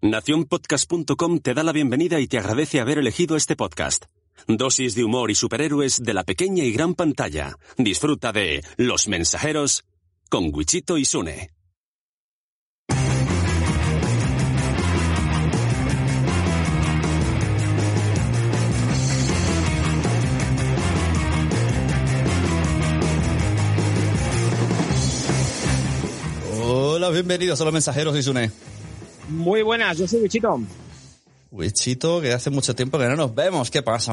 Naciónpodcast.com te da la bienvenida y te agradece haber elegido este podcast. Dosis de humor y superhéroes de la pequeña y gran pantalla. Disfruta de Los Mensajeros con Wichito y. Hola, bienvenidos a Los Mensajeros y Sune. Muy buenas, yo soy Wichito. Wichito, que hace mucho tiempo que no nos vemos. ¿Qué pasa?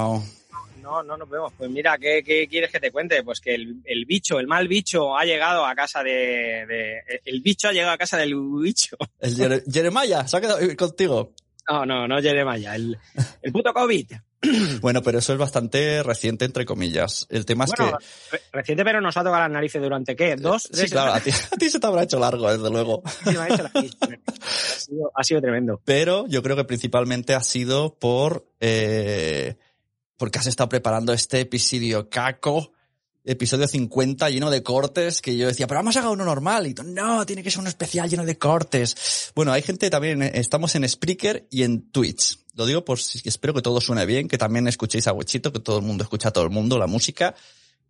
No, no nos vemos. Pues mira, ¿qué, qué quieres que te cuente? Pues que el, el, bicho, el mal bicho, ha llegado a casa de, de, El bicho ha llegado a casa del bicho. El Jere, Jeremiah, ¿se ha quedado contigo? No, no, no Jeremiah. El, el puto COVID. Bueno, pero eso es bastante reciente, entre comillas. El tema bueno, es que... Re reciente, pero nos ha tocado las narices durante, ¿qué? ¿Dos? Sí, claro, a ti, a ti, se te habrá hecho largo, desde luego. Sí, me ha, hecho la... ha, sido, ha sido tremendo. Pero yo creo que principalmente ha sido por... Eh, porque has estado preparando este episodio caco, episodio 50 lleno de cortes, que yo decía, pero vamos a hacer uno normal. Y no, tiene que ser uno especial lleno de cortes. Bueno, hay gente también, estamos en Spreaker y en Twitch. Lo digo por espero que todo suene bien, que también escuchéis a Huechito, que todo el mundo escucha a todo el mundo la música.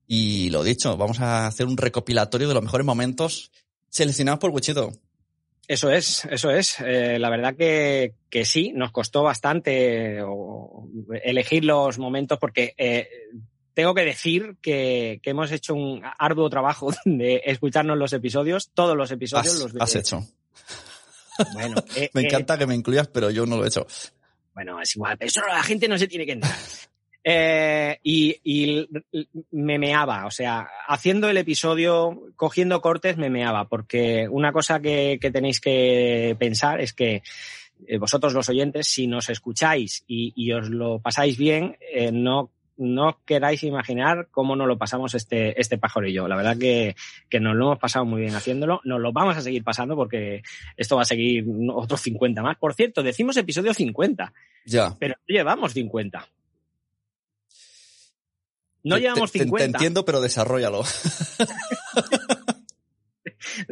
Y lo dicho, vamos a hacer un recopilatorio de los mejores momentos seleccionados por Huechito. Eso es, eso es. Eh, la verdad que, que, sí, nos costó bastante elegir los momentos porque eh, tengo que decir que, que, hemos hecho un arduo trabajo de escucharnos los episodios, todos los episodios. Has, los has hecho. Bueno, eh, me encanta que me incluyas, pero yo no lo he hecho. Bueno, es igual, pero eso la gente no se tiene que enterar. Eh, y, y, me meaba, o sea, haciendo el episodio, cogiendo cortes, me meaba, porque una cosa que, que tenéis que pensar es que eh, vosotros los oyentes, si nos escucháis y, y os lo pasáis bien, eh, no no queráis imaginar cómo nos lo pasamos este, este pájaro y yo. La verdad que, que nos lo hemos pasado muy bien haciéndolo. Nos lo vamos a seguir pasando porque esto va a seguir otros 50 más. Por cierto, decimos episodio 50. Ya. Pero llevamos 50. No llevamos te, 50. Te, entiendo, pero desarrollalo.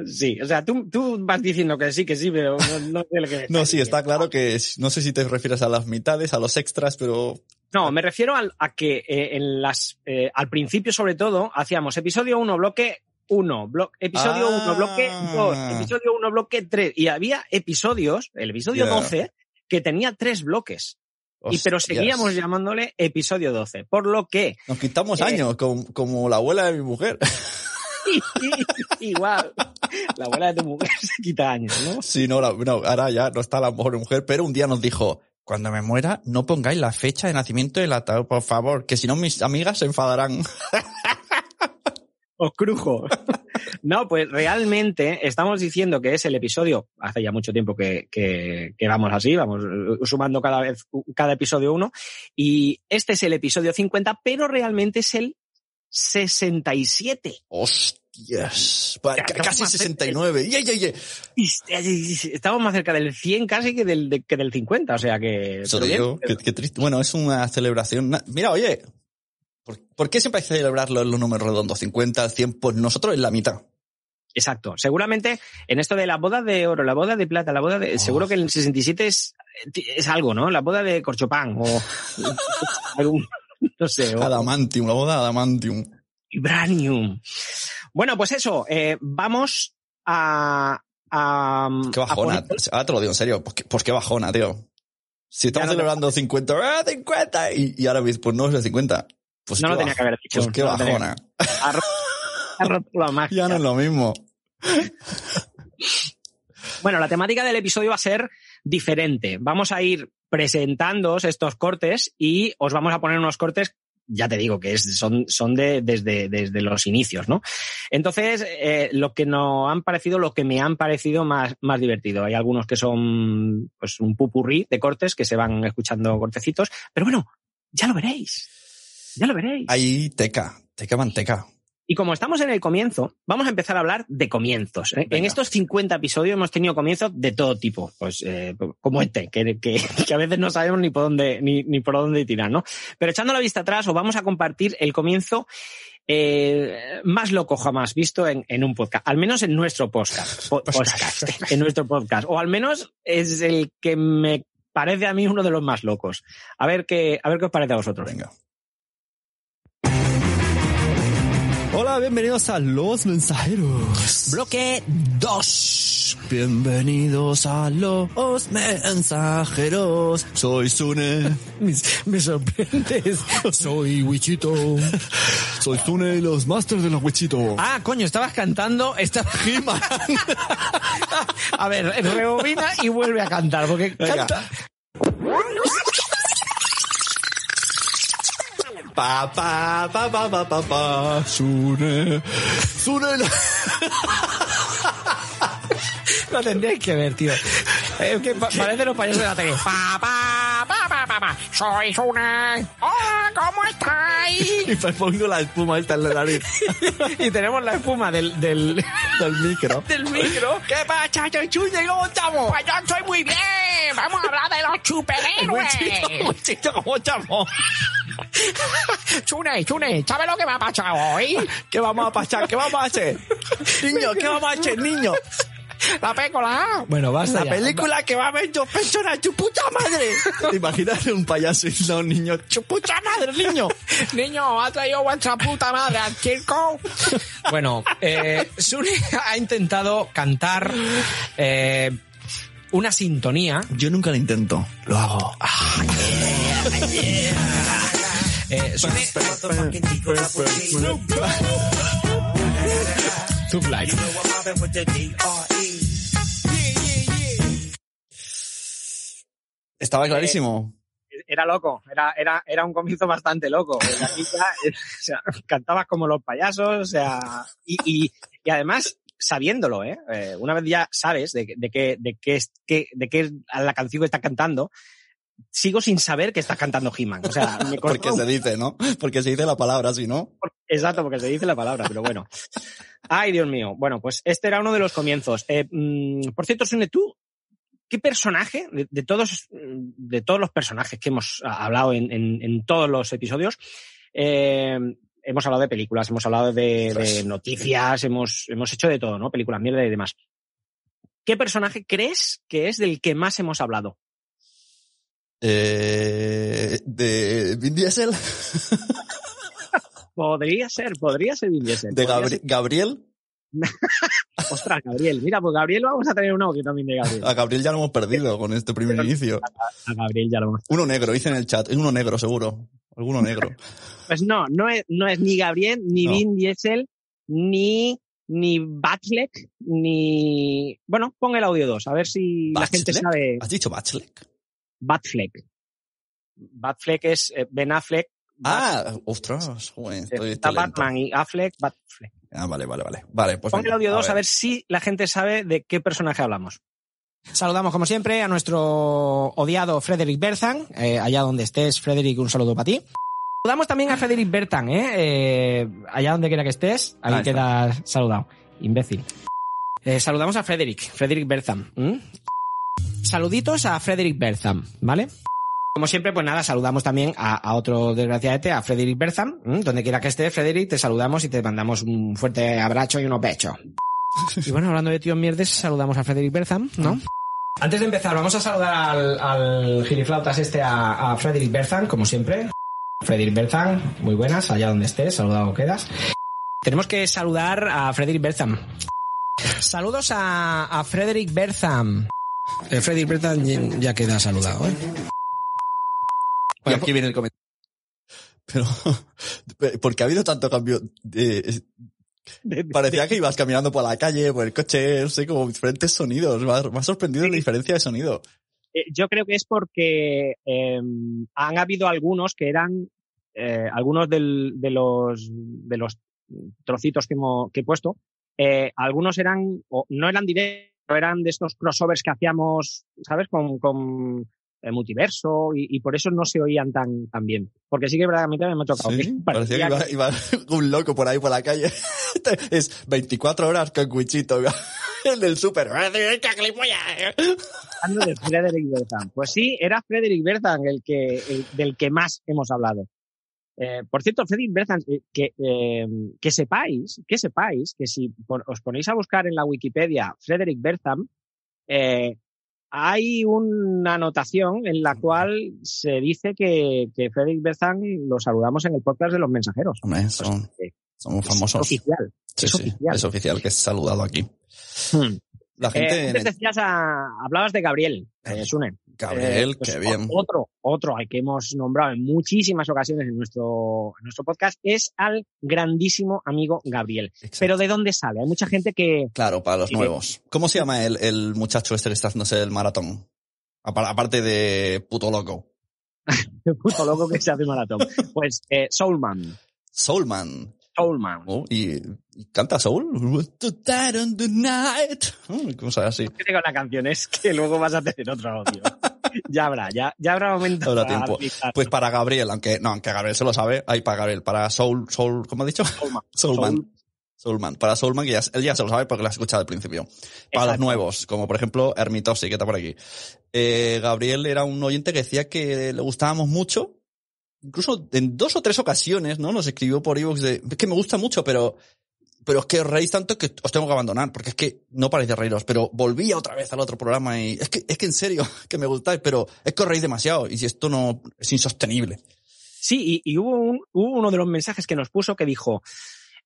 Sí, o sea, tú, tú, vas diciendo que sí, que sí, pero no, no sé lo que No, sí, está claro que no sé si te refieres a las mitades, a los extras, pero. No, me refiero a, a que eh, en las, eh, al principio, sobre todo, hacíamos episodio 1, bloque 1, blo episodio 1, ah. bloque 2, episodio 1, bloque 3. Y había episodios, el episodio Yeah. 12, que tenía tres bloques. Y, pero seguíamos llamándole episodio 12. Por lo que. Nos quitamos Eh. años, como, como la abuela de mi mujer. Igual. La abuela de tu mujer se quita años, ¿no? Sí, no, la, no, ahora ya no está la mejor mujer, pero un día nos dijo, cuando me muera, no pongáis la fecha de nacimiento del ataúd, por favor, que si no mis amigas se enfadarán. Os crujo. No, pues realmente estamos diciendo que es el episodio, hace ya mucho tiempo que, que, que vamos así, vamos sumando cada vez, cada episodio uno, y este es el episodio 50, pero realmente es el 67. Hostias. Sea, Casi estamos 69. Yeah, yeah, yeah. Estamos más cerca del 100 casi que del, de, que del 50, o sea que... Eso digo, qué, qué triste. Bueno, es una celebración. Mira, oye, ¿por, por qué siempre hay que celebrar los, los números redondos? 50, 100, pues nosotros en la mitad. Exacto. Seguramente en esto de la boda de oro, la boda de plata, la boda de... Oh. Seguro que el 67 es, es algo, ¿no? La boda de corchopán o algún... No sé. O, Adamantium, la boda de Adamantium. Vibranium. Bueno, pues eso. Eh, vamos a... a Qué a bajona. poner- Ahora te lo digo en serio. Pues qué, pues qué bajona, tío. Si estamos no te- celebrando 50, ¡ah, 50! Y, y ahora pues no es de 50. Pues No lo tenía baj- que haber dicho. Pues qué no bajona. Ha roto, ha roto la magia. Ya no es lo mismo. Bueno, la temática del episodio va a ser diferente. Vamos a ir presentándoos estos cortes y os vamos a poner unos cortes, ya te digo, que es, son, son de, desde, desde los inicios, ¿no? Entonces, eh, lo que nos han parecido, lo que me han parecido más, más divertido. Hay algunos que son pues un pupurrí de cortes que se van escuchando cortecitos, pero bueno, ya lo veréis. Ya lo veréis. Ahí teca, teca manteca. Y como estamos en el comienzo, vamos a empezar a hablar de comienzos. ¿eh? En estos 50 episodios hemos tenido comienzos de todo tipo, pues eh, como este, que, que, que a veces no sabemos ni por dónde ni, ni por dónde tirar, ¿no? Pero echando la vista atrás, os vamos a compartir el comienzo eh, más loco jamás visto en, en, un podcast, al menos en nuestro podcast, po podcast, en nuestro podcast, o al menos es el que me parece a mí uno de los más locos. A ver qué, a ver qué os parece a vosotros. Venga. Hola, bienvenidos a Los Mensajeros. Bloque 2. Bienvenidos a Los Mensajeros. Soy Sune. me, me sorprendes. Soy Wichito. Soy Sune y los Masters de los Wichito. Ah, coño, estabas cantando. Estaba... a ver, rebobina y vuelve a cantar, porque Venga. canta. Pa, pa, pa, pa, pa, pa, pa, Sune. Sune. lo- tendríais que ver, tío. Eh, que pa- parece los payasos de la tele. Pa, pa, pa, pa. Soy Sune. Hola, ¿cómo estáis? Y me pongo la espuma esta en la nariz y tenemos la espuma del, del, del micro. del micro. ¿Qué pasa, Chuchuña? ¿Cómo estamos? Pues yo estoy muy bien. Vamos a hablar de los superhéroes. Wichito, ¿cómo estamos? Chune, Chune, ¿sabes lo que me ha pasado hoy? ¿Qué vamos a pasar? ¿Qué vamos a hacer? Niño, ¿qué vamos a hacer, niño? La pécola. Bueno, basta La película que va a ver dos personas, tu puta madre. ¿Te imaginas un payaso y no un niño? ¡Tu puta madre, niño! Niño, ¿ha traído vuestra puta madre al circo? Bueno, eh, Sune ha intentado cantar eh, una sintonía. Yo nunca lo intento. Lo hago. Eh, Sune... Tube Life. Estaba clarísimo. Era loco, era, era, era un comienzo bastante loco. Aquí ya, eh, o sea, cantabas como los payasos, o sea, y, y, y además sabiéndolo, ¿eh? Eh, Una vez ya sabes de, de qué, de qué es, qué- de qué la canción que estás cantando, sigo sin saber que estás cantando He-Man. O sea, me Porque se dice, ¿no? Porque se dice la palabra, si no. Exacto, porque se dice la palabra, pero bueno. Ay, Dios mío. Bueno, pues este era uno de los comienzos. Eh, mm, por cierto, Sune, tú, ¿qué personaje, de, de todos, de todos los personajes que hemos hablado en, en- en todos los episodios, eh, hemos hablado de películas, hemos hablado de, de noticias, hemos, hemos hecho de todo, ¿no? Películas, mierda y demás. ¿Qué personaje crees que es del que más hemos hablado? Eh, de Vin Diesel, Podría ser, podría ser Vin Diesel. de Gabriel. Ostras, Gabriel. Mira, pues Gabriel vamos a tener un audio también de Gabriel. A Gabriel ya lo hemos perdido con este primer inicio. A Gabriel ya lo hemos Uno negro, dice en el chat. Es uno negro, seguro. Alguno negro. Pues no, no es, no es ni Gabriel, ni No. Vin Diesel, ni, ni Batfleck, ni... Bueno, pon el audio 2, a ver si la gente sabe ¿Has dicho Bachelek? Batfleck. Batfleck es eh, Ben Affleck. Ah, ostras, joder, estoy, está. Batman y Affleck, Batfleck. Ah, vale, vale, vale. Vale, pues Pon el audio 2 a ver si la gente sabe de qué personaje hablamos. Saludamos, como siempre, a nuestro odiado Frederick Berthan. Eh, allá donde estés, Frederick, un saludo para ti. Saludamos también a Frederick Berthan, ¿eh? Eh, allá donde quiera que estés, ahí está. quedas saludado. Imbécil. Eh, saludamos a Frederick, Frederick Berthan. ¿m? Saluditos a Frederick Berthan, ¿vale? Como siempre, pues nada, saludamos también a, a otro desgraciadete, a Frederick Berthan. ¿m? Donde quiera que estés, Frederick, te saludamos y te mandamos un fuerte abrazo y unos pechos. Y bueno, hablando de tíos mierdes, saludamos a Frederick Bertham, ¿no? Antes de empezar, vamos a saludar al, al giliflautas este a, a Frederick Bertham, como siempre. Frederick Bertham, muy buenas, allá donde estés, saludado quedas. Tenemos que saludar a Frederick Bertham. Saludos a, a Frederick Bertham. Eh, Frederick Bertham ya- ya queda saludado, ¿eh? Aquí viene el comentario. Pero, porque ha habido tanto cambio de, parecía que ibas caminando por la calle, por el coche, no sé, como diferentes sonidos. Me ha, me ha sorprendido la diferencia de sonido. Eh, yo creo que es porque eh, han habido algunos que eran eh, algunos del- de los de los trocitos que, he puesto eh, algunos eran o no eran directos eran de estos crossovers que hacíamos sabes con, con multiverso y, y por eso no se oían tan tan bien porque sí que verdaderamente me ha tocado Sí, que parecía que iba, iba un loco por ahí por la calle. es 24 horas con Cuichito, el del súper. hablando de Frederick Bertham pues sí era Frederick Bertham el que el- del que más hemos hablado Eh, por cierto, Fredrik Bertham, eh, que, eh, que sepáis, que sepáis que si pon- os ponéis a buscar en la Wikipedia Frederick Bertham, eh, hay una anotación en la cual se dice que, que Frederick lo saludamos en el podcast de los mensajeros. Hombre, O sea, son, es famosos. oficial. Sí, es sí, oficial. es oficial que es saludado aquí. Hmm. La gente Eh, en antes decías a- hablabas de Gabriel, eh, Sune. Gabriel, Eh, pues qué bien. Otro, otro al que hemos nombrado en muchísimas ocasiones en nuestro, en nuestro podcast es al grandísimo amigo Gabriel. Exacto. Pero ¿de dónde sale? Hay mucha gente que... Claro, para los Sí. nuevos. ¿Cómo se llama el, el muchacho este que está haciéndose el maratón? Apa- Aparte de puto loco. puto loco que se hace maratón. Pues eh, Soulman. Soulman. Soulman. Oh, y, y canta Soul. On the night. Mm, Cosas así. ¿Qué tengo la canción? Es que luego vas a tener otro audio. ya habrá, ya, ya habrá momento Habrá para tiempo. Pues para Gabriel, aunque no, aunque Gabriel se lo sabe, hay para Gabriel, para Soul, Soul, ¿cómo ha dicho? Soulman. Soulman. Soul- Soulman. Para Soulman, que ya, él ya se lo sabe porque lo ha escuchado al principio. Para los Exacto. nuevos, como por ejemplo Hermitosi, que está por aquí. Eh, Gabriel era un oyente que decía que le gustábamos mucho. Incluso en dos o tres ocasiones, ¿no? Nos escribió por iVoox de, es que me gusta mucho, pero, pero es que os reís tanto que os tengo que abandonar, porque es que no paráis de reíros, pero volvía otra vez al otro programa y es que, es que en serio, que me gustáis, pero es que os reís demasiado y si esto no es insostenible. Sí, y, y hubo, un- hubo uno de los mensajes que nos puso que dijo,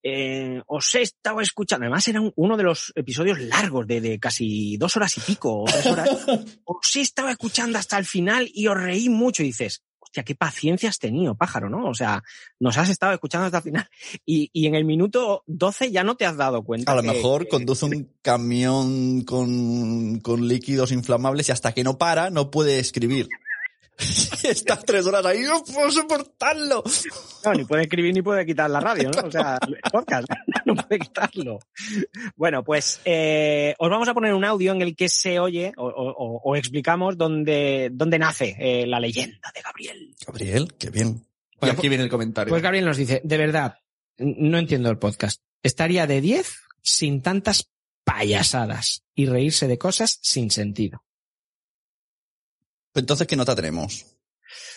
eh, os he estado escuchando, además era un- uno de los episodios largos, de, de casi dos horas y pico, o tres horas, os he estado escuchando hasta el final y os reí mucho y dices, hostia, qué paciencia has tenido, pájaro, ¿no? O sea, nos has estado escuchando hasta el final y, y en el minuto 12 ya no te has dado cuenta. A lo que- mejor que- conduce un camión con, con líquidos inflamables y hasta que no para no puede escribir. Y Estás tres horas ahí, no puedo soportarlo. No, ni puede escribir ni puede quitar la radio, ¿no? O sea, el podcast, no puede quitarlo. Bueno, pues eh, os vamos a poner un audio en el que se oye o, o- o- o explicamos dónde, dónde nace eh, la leyenda de Gabriel. Gabriel, qué bien. Y Pues- aquí viene el comentario. Pues Gabriel nos dice, de verdad, no entiendo el podcast. Estaría de 10 sin tantas payasadas y reírse de cosas sin sentido. Entonces, ¿qué nota tenemos?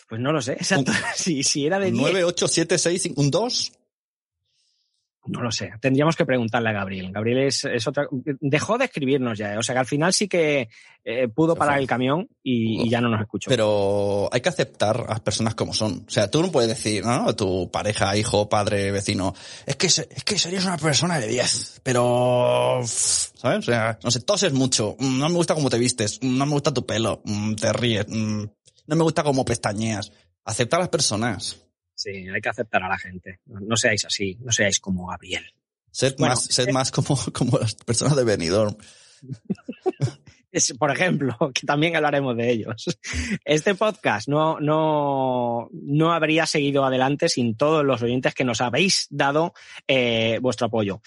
Pues no lo sé, exacto. Si, si era de 10, 9, 8, 7, 6, 5, un 2. No lo sé. Tendríamos que preguntarle a Gabriel. Gabriel es, es otra. Dejó de escribirnos ya. ¿eh? O sea que al final sí que eh, pudo parar el camión y, y ya no nos escuchó. Pero hay que aceptar a las personas como son. O sea, tú no puedes decir, ¿no? A tu pareja, hijo, padre, vecino, es que, es que serías una persona de 10, pero, ¿sabes? O sea, no sé, toses mucho, mm, no me gusta cómo te vistes, mm, no me gusta tu pelo, mm, te ríes, no me gusta cómo pestañeas. Acepta a las personas. Sí, hay que aceptar a la gente. No, no seáis así, no seáis como Gabriel. Sed Bueno, más, sed eh. más como, como las personas de Benidorm. Es, por ejemplo, que también hablaremos de ellos. Este podcast no, no, no habría seguido adelante sin todos los oyentes que nos habéis dado eh, vuestro apoyo.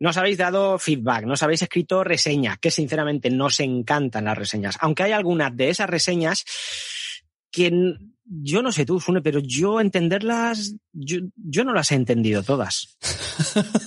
Nos habéis dado feedback, nos habéis escrito reseñas, que sinceramente nos encantan las reseñas. Aunque hay algunas de esas reseñas que yo no sé tú, Sune, pero yo entenderlas, yo, yo no las he entendido todas.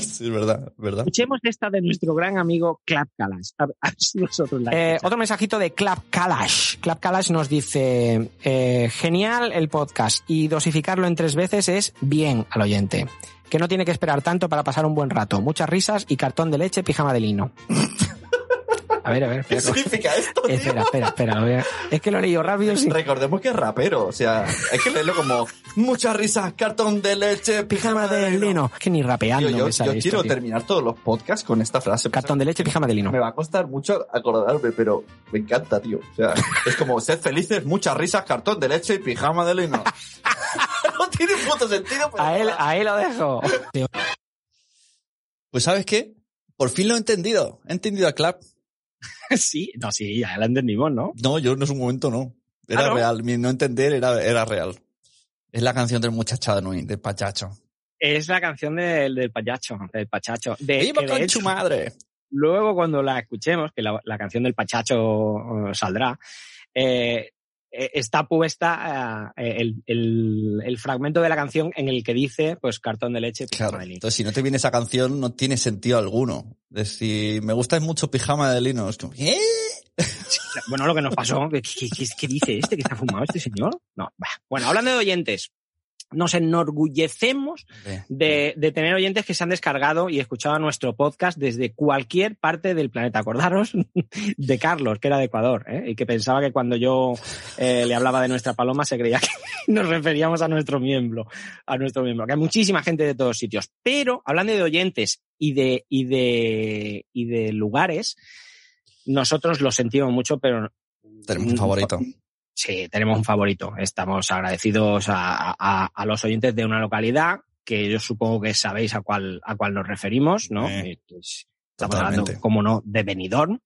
sí, es verdad, verdad. Escuchemos esta de nuestro gran amigo Clap Kalash. A ver, a ver si vosotros la Eh, otro mensajito de Clap Kalash. Clap Kalash nos dice, eh, genial el podcast y dosificarlo en tres veces es bien al oyente. Que no tiene que esperar tanto para pasar un buen rato. Muchas risas y cartón de leche, pijama de lino. A ver, a ver, ¿Qué significa esto, tío? Espera, espera, espera. lo voy a- Es que lo he leído rápido sin... Recordemos que es rapero, o sea, hay que leerlo como muchas risas, cartón de leche, Pijama de lino. Es que ni rapeando Tío, yo, me sale yo esto, quiero tío. terminar todos los podcasts con esta frase. Cartón de leche, pijama de lino. Me va a costar mucho acordarme, pero me encanta, tío. O sea, es como sed felices, muchas risas, cartón de leche y pijama de lino. no tiene puto sentido. pero- A él, a él lo dejo. Pues ¿sabes qué? Por fin lo he entendido. He entendido a Clap. Sí, no, sí, ya la entendimos, ¿no? No, yo en ese momento no. Era ¿Ah, no? real. Mi no entender era, era real. Es la canción del muchachado, ¿no? del pachacho. Es la canción del, del payacho, del pachacho. De, ¡Viva con su madre! luego cuando la escuchemos, que la, la canción del pachacho eh, saldrá, eh, está puesta eh, el, el, el fragmento de la canción en el que dice, pues, cartón de leche, pijama Claro. de lino. Entonces, si no te viene esa canción, no tiene sentido alguno. Es decir, me gusta mucho pijama de lino. Es como, ¿eh? bueno, lo que nos pasó, ¿qué, qué- qué- qué dice este? ¿Que está fumado este señor? No, bah. Bueno, hablando de oyentes, nos enorgullecemos de, de tener oyentes que se han descargado y escuchado nuestro podcast desde cualquier parte del planeta. Acordaros de Carlos, que era de Ecuador, ¿eh? y que pensaba que cuando yo eh, le hablaba de nuestra paloma se creía que nos referíamos a nuestro miembro, a nuestro miembro. Que hay muchísima gente de todos sitios. Pero hablando de oyentes y de, y de, y de lugares, nosotros lo sentimos mucho, pero Tenemos un favorito. Sí, tenemos un favorito. Estamos agradecidos a, a- a los oyentes de una localidad que yo supongo que sabéis a cuál, a cuál nos referimos, ¿no? Eh, pues, estamos hablando, como no, de Benidorm.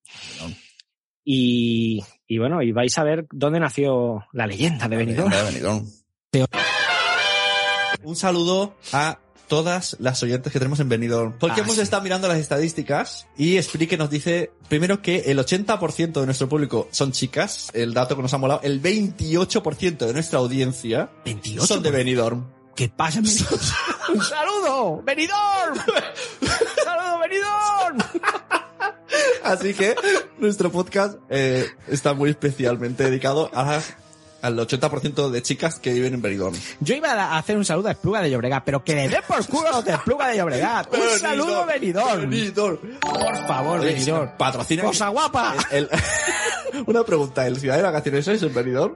Y, y bueno, y vais a ver dónde nació la leyenda de Benidorm. Venga, Benidorm. Un saludo a todas las oyentes que tenemos en Benidorm. Porque Ah, hemos sí. estado mirando las estadísticas y Spreaker nos dice, primero que el 80% de nuestro público son chicas, el dato que nos ha molado, el 28% de nuestra audiencia 28. son de Benidorm. ¿Qué pasa? ¡Un saludo! ¡Benidorm! ¡Saludo, Benidorm! Así que nuestro podcast eh, está muy especialmente dedicado a las- al 80% de chicas que viven en Benidorm. Yo iba a hacer un saludo a Espluga de Llobregat, pero que le dé por culo a los de Espluga de Llobregat. Un saludo, Benidorm. Benidorm. Por favor, Oye, Benidorm. Patrocina. Cosa guapa. El- una pregunta, ¿el ciudad de vacaciones es en Benidorm?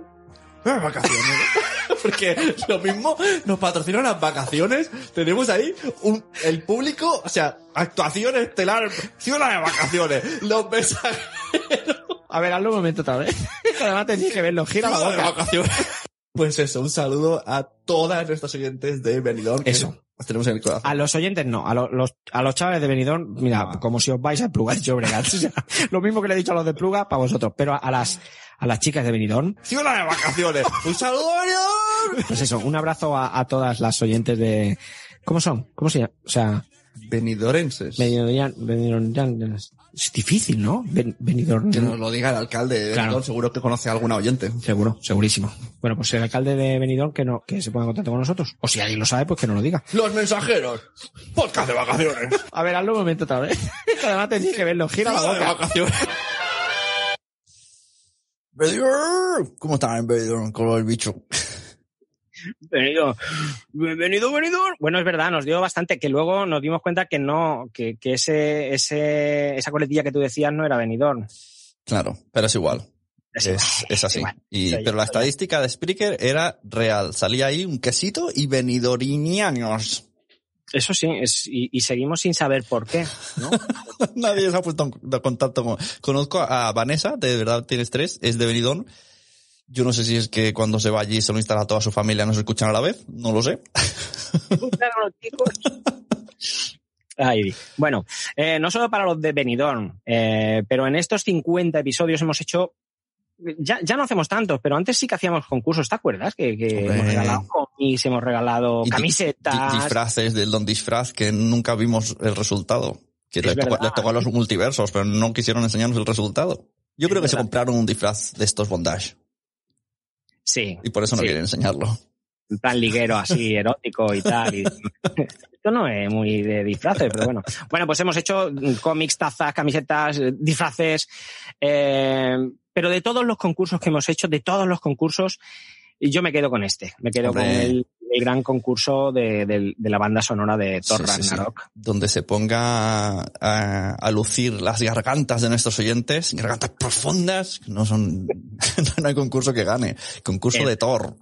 Vacaciones. Porque lo mismo nos patrocinan las vacaciones. Tenemos ahí un, el público, o sea, actuación estelar, ciudad de vacaciones. Los mensajes A ver, hazlo un momento otra vez. Además tenéis que verlo. Gira la boca. Pues eso, un saludo a todas nuestras oyentes de Benidorm. Eso. Las tenemos en el corazón. A los oyentes no, a lo- los, a los chavales de Benidorm, mira, Ah. como si os vais a Pluga de Llobregat. O sea, lo mismo que le he dicho a los de Pluga, para vosotros. Pero a las, a las chicas de Benidorm, Ciudad de vacaciones. Un saludo Benidorm. pues eso, un abrazo a, a todas las oyentes de, ¿cómo son? ¿Cómo se llama? O sea, Benidorenses. Benidorm, es difícil, ¿no? Ben- Benidorm. Que nos lo diga el alcalde de Claro. Benidorm, seguro que conoce a alguna oyente. Seguro, segurísimo. Bueno, pues el alcalde de Benidorm que no, que se ponga en contacto con nosotros. O si alguien lo sabe, pues que nos lo diga. Los mensajeros. Podcast de vacaciones. A ver, hazlo un momento otra vez. Además tenéis que verlo. Gira la Ciudad de boca. vacaciones. Benidorm. ¿Cómo están en Benidorm con el bicho? Venido, venido, venido. Bueno, es verdad, nos dio bastante, que luego nos dimos cuenta que no, que, que ese, ese, esa coletilla que tú decías no era Benidorm. Claro, pero es igual. Es Es, es así. igual. Y, Sí, pero la estadística de Spreaker era real. Salía ahí un quesito y benidorinianos. Eso sí, es, y, y seguimos sin saber por qué, ¿no? Nadie se ha puesto en contacto con... Conozco a Vanessa, de verdad tienes tres, es de Benidorm. Yo no sé si es que cuando se va allí se lo instala a toda su familia, no se escuchan a la vez, no lo sé. Ay, bueno, eh, no solo para los de Benidorm, eh, pero en estos 50 episodios hemos hecho, ya, ya no hacemos tantos, pero antes sí que hacíamos concursos, ¿te acuerdas? Que, que hemos regalado cómics, hemos regalado Y camisetas. Di- disfraces del Don Disfraz que nunca vimos el resultado. Que Es les tocó, verdad. les tocó a los multiversos, pero no quisieron enseñarnos el resultado. Yo creo que se compraron un disfraz de estos bondage Sí, y por eso no Sí. quieren enseñarlo. en plan liguero así, erótico y tal. y- Esto no es muy de disfraces, pero bueno. Bueno, pues hemos hecho cómics, tazas, camisetas, disfraces, eh, pero de todos los concursos que hemos hecho, de todos los concursos, yo me quedo con este. Me quedo Hombre. con el, el gran concurso de, del- de la banda sonora de Thor Sí, sí, sí. Ragnarok. Donde se ponga a, a lucir las gargantas de nuestros oyentes, gargantas profundas, no son, no hay concurso que gane. Concurso de Thor.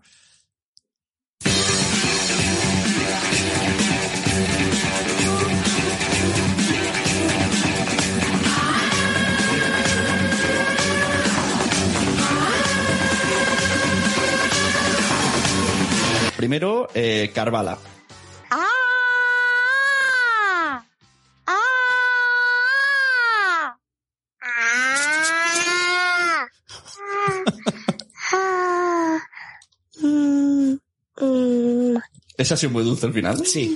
Primero, eh, Carvala. ¡Ah! ¡Ah! ¡Ah! ¡Ah! Mm, mm. ¿Es así muy dulce al final? Sí.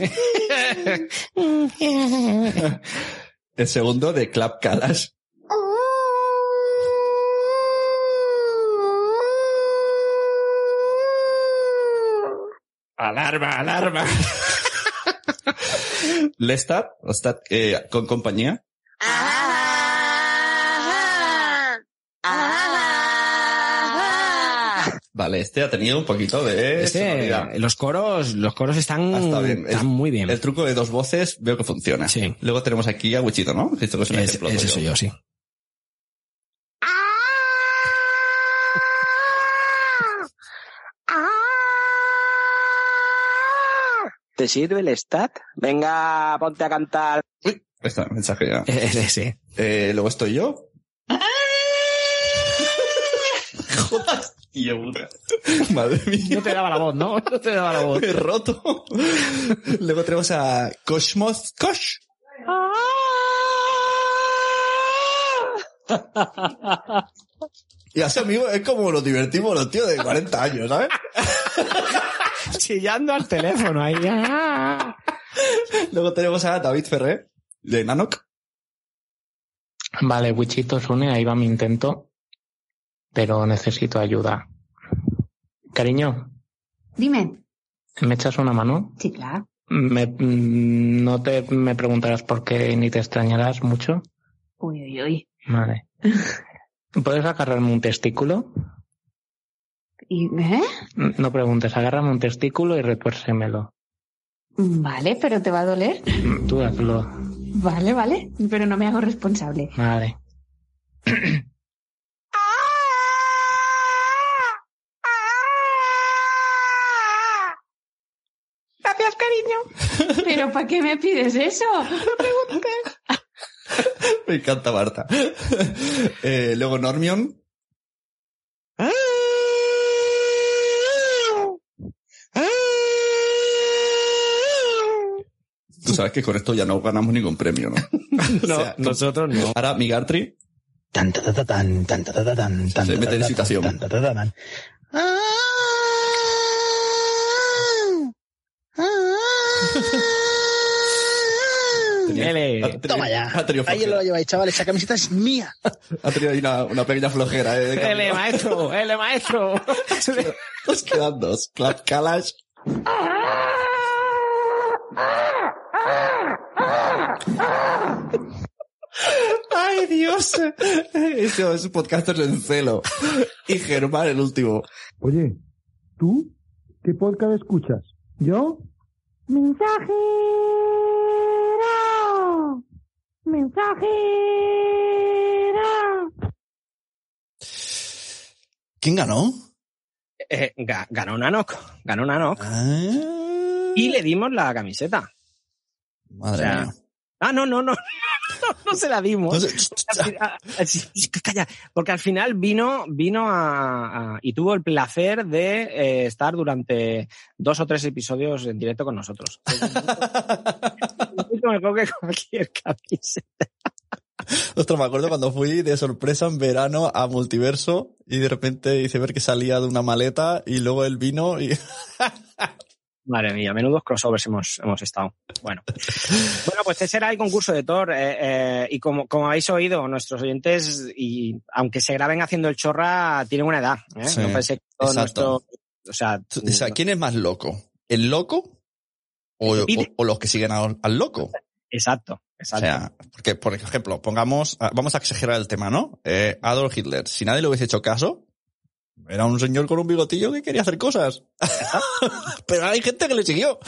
El segundo de Clap Kalash. Alarma, alarma. Lestat, Lestat eh, con compañía. ¡Ah! ¡Ah! Vale, este ha tenido un poquito de Este, los coros, los coros están, bien. están El- muy bien. El truco de dos voces veo que funciona. Sí. Luego tenemos aquí a Wichito, ¿no? Esto es un Es- ejemplo ese tuyo. soy yo, sí. ¿Te sirve el stat? Venga, ponte a cantar. Uy, está, mensaje ya. Sí. Eh, luego estoy yo. Tío, puta. Madre mía. No te daba la voz, ¿no? No te daba la voz. He roto. Luego tenemos a Cosmos Kosh. Y así, amigo, es como nos divertimos los tíos de 40 años, ¿sabes? Chillando al teléfono ahí. Ah. Luego tenemos a David Ferrer, de Nanok. Vale, Wichito Sune, ahí va mi intento, pero necesito ayuda. Cariño, Dime. ¿me echas una mano? Sí, claro. Me, mm, no te me preguntarás por qué ni te extrañarás mucho. Uy, uy, uy. Vale. ¿Puedes agarrarme un testículo? ¿Y, ¿Eh? No preguntes, agárrame un testículo y retuércemelo. Vale, pero te va a doler. Mm, Tú hazlo. Vale, vale. Pero no me hago responsable. Vale. Gracias, cariño. ¿Pero para qué me pides eso? Me encanta Marta. Eh, luego Normion. Tú sabes que con esto ya no ganamos ningún premio, ¿no? No, O sea, nosotros no. Ahora Migartri. Tan, ta, ta, ta, tan, tan, ta, ta, ta, tan, tan, Se mete en situación. tan, tan. Tenía- Toma ya. Ahí lo lleváis, chavales. Esa camiseta es mía. Ha tenido ahí una, una pequeña flojera, ¿eh? camino. maestro, ele, maestro. Nos quedan dos. Clap Kalash. ¡Ay, Dios! Eso es podcasters en celo. Y Germán el último. Oye, ¿tú qué podcast escuchas? ¿Yo? Mensajero. Mensajero. ¿Quién ganó? Eh, ga- ganó Nanok. Ganó Nanok. Ah, Y le dimos la camiseta. Madre o sea, mía. Ah, no, no, no. No, no se la dimos. Calla, porque al final vino, vino a, a- y tuvo el placer de eh, estar durante dos o tres episodios en directo con nosotros. Mejor que cualquier camiseta. Ostras, me acuerdo cuando fui de sorpresa en verano a Multiverso y de repente hice ver que salía de una maleta y luego él vino y... Madre mía, menudos crossovers hemos, hemos estado. Bueno. Bueno, pues ese era el concurso de Thor. eh, eh, y como, como habéis oído, nuestros oyentes, y aunque se graben haciendo el chorra, tienen una edad. ¿eh? Sí, no pensé que todo nuestro. O sea, O sea, ¿quién es más loco? ¿El loco o, o- o los que siguen al, al loco? exacto, O exacto. sea, porque, por ejemplo, pongamos, ah, vamos a exagerar el tema, ¿no? Eh, Adolf Hitler, si nadie le hubiese hecho caso, era un señor con un bigotillo que quería hacer cosas. Pero hay gente que le siguió.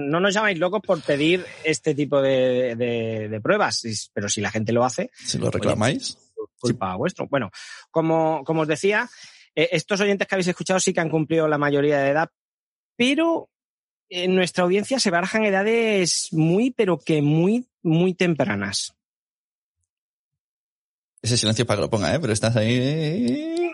no nos llamáis locos por pedir este tipo de, de- de pruebas, pero si la gente lo hace, Si lo reclamáis. culpa vuestro. Bueno, como, como os decía, eh, estos oyentes que habéis escuchado sí que han cumplido la mayoría de edad, pero en nuestra audiencia se barajan edades muy, pero que muy, muy tempranas. Ese silencio para que lo ponga, ¿eh? Pero estás ahí.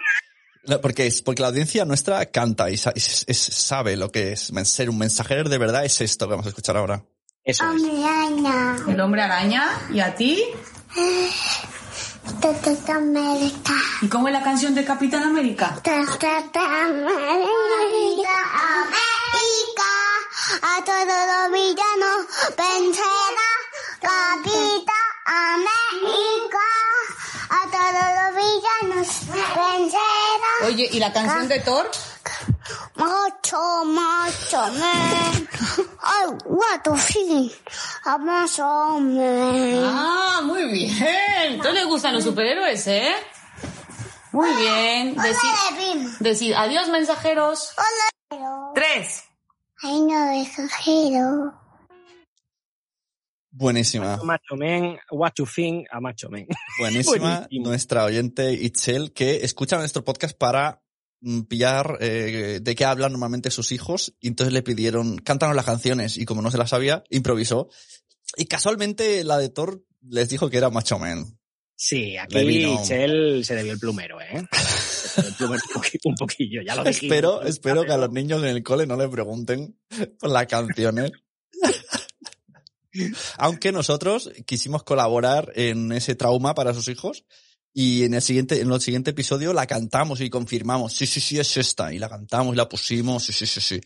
No, Porque es porque la audiencia nuestra canta y sa- es- es- sabe lo que es ser un mensajero de verdad. Es esto que vamos a escuchar ahora. Eso es. Hombre araña. El hombre araña. ¿Y a ti? América. ¿Y cómo es la canción de Capitán América? Tata América. América. A todos los villanos vencerá. Capitán América. A todos los villanos vencerá. Oye, ¿y la canción de Thor? Macho, macho, want to see a macho man. Ah, muy bien. ¿Tú le gustan los superhéroes, eh? Muy bien. Decid, Hola, primo. decid adiós, mensajeros. Pero... Tres. Ay, no, mensajero. Buenísima. Macho Men, What you think a Macho Men. Buenísima Buenísimo. nuestra oyente Itzel que escucha nuestro podcast para mm, pillar eh, de qué hablan normalmente sus hijos y entonces le pidieron cántanos las canciones y como no se las sabía improvisó y casualmente la de Thor les dijo que era Macho Man. Sí, aquí Chel se debió el plumero, ¿eh? Se debió el plumero un poqui- un poquillo, ya lo dijimos. Espero, espero que a los niños en el cole no le pregunten por las canciones. Aunque nosotros quisimos colaborar en ese trauma para sus hijos y en el siguiente, en el siguiente episodio la cantamos y confirmamos, sí, sí, sí, es esta. Y la cantamos y la pusimos, sí, sí, sí, sí.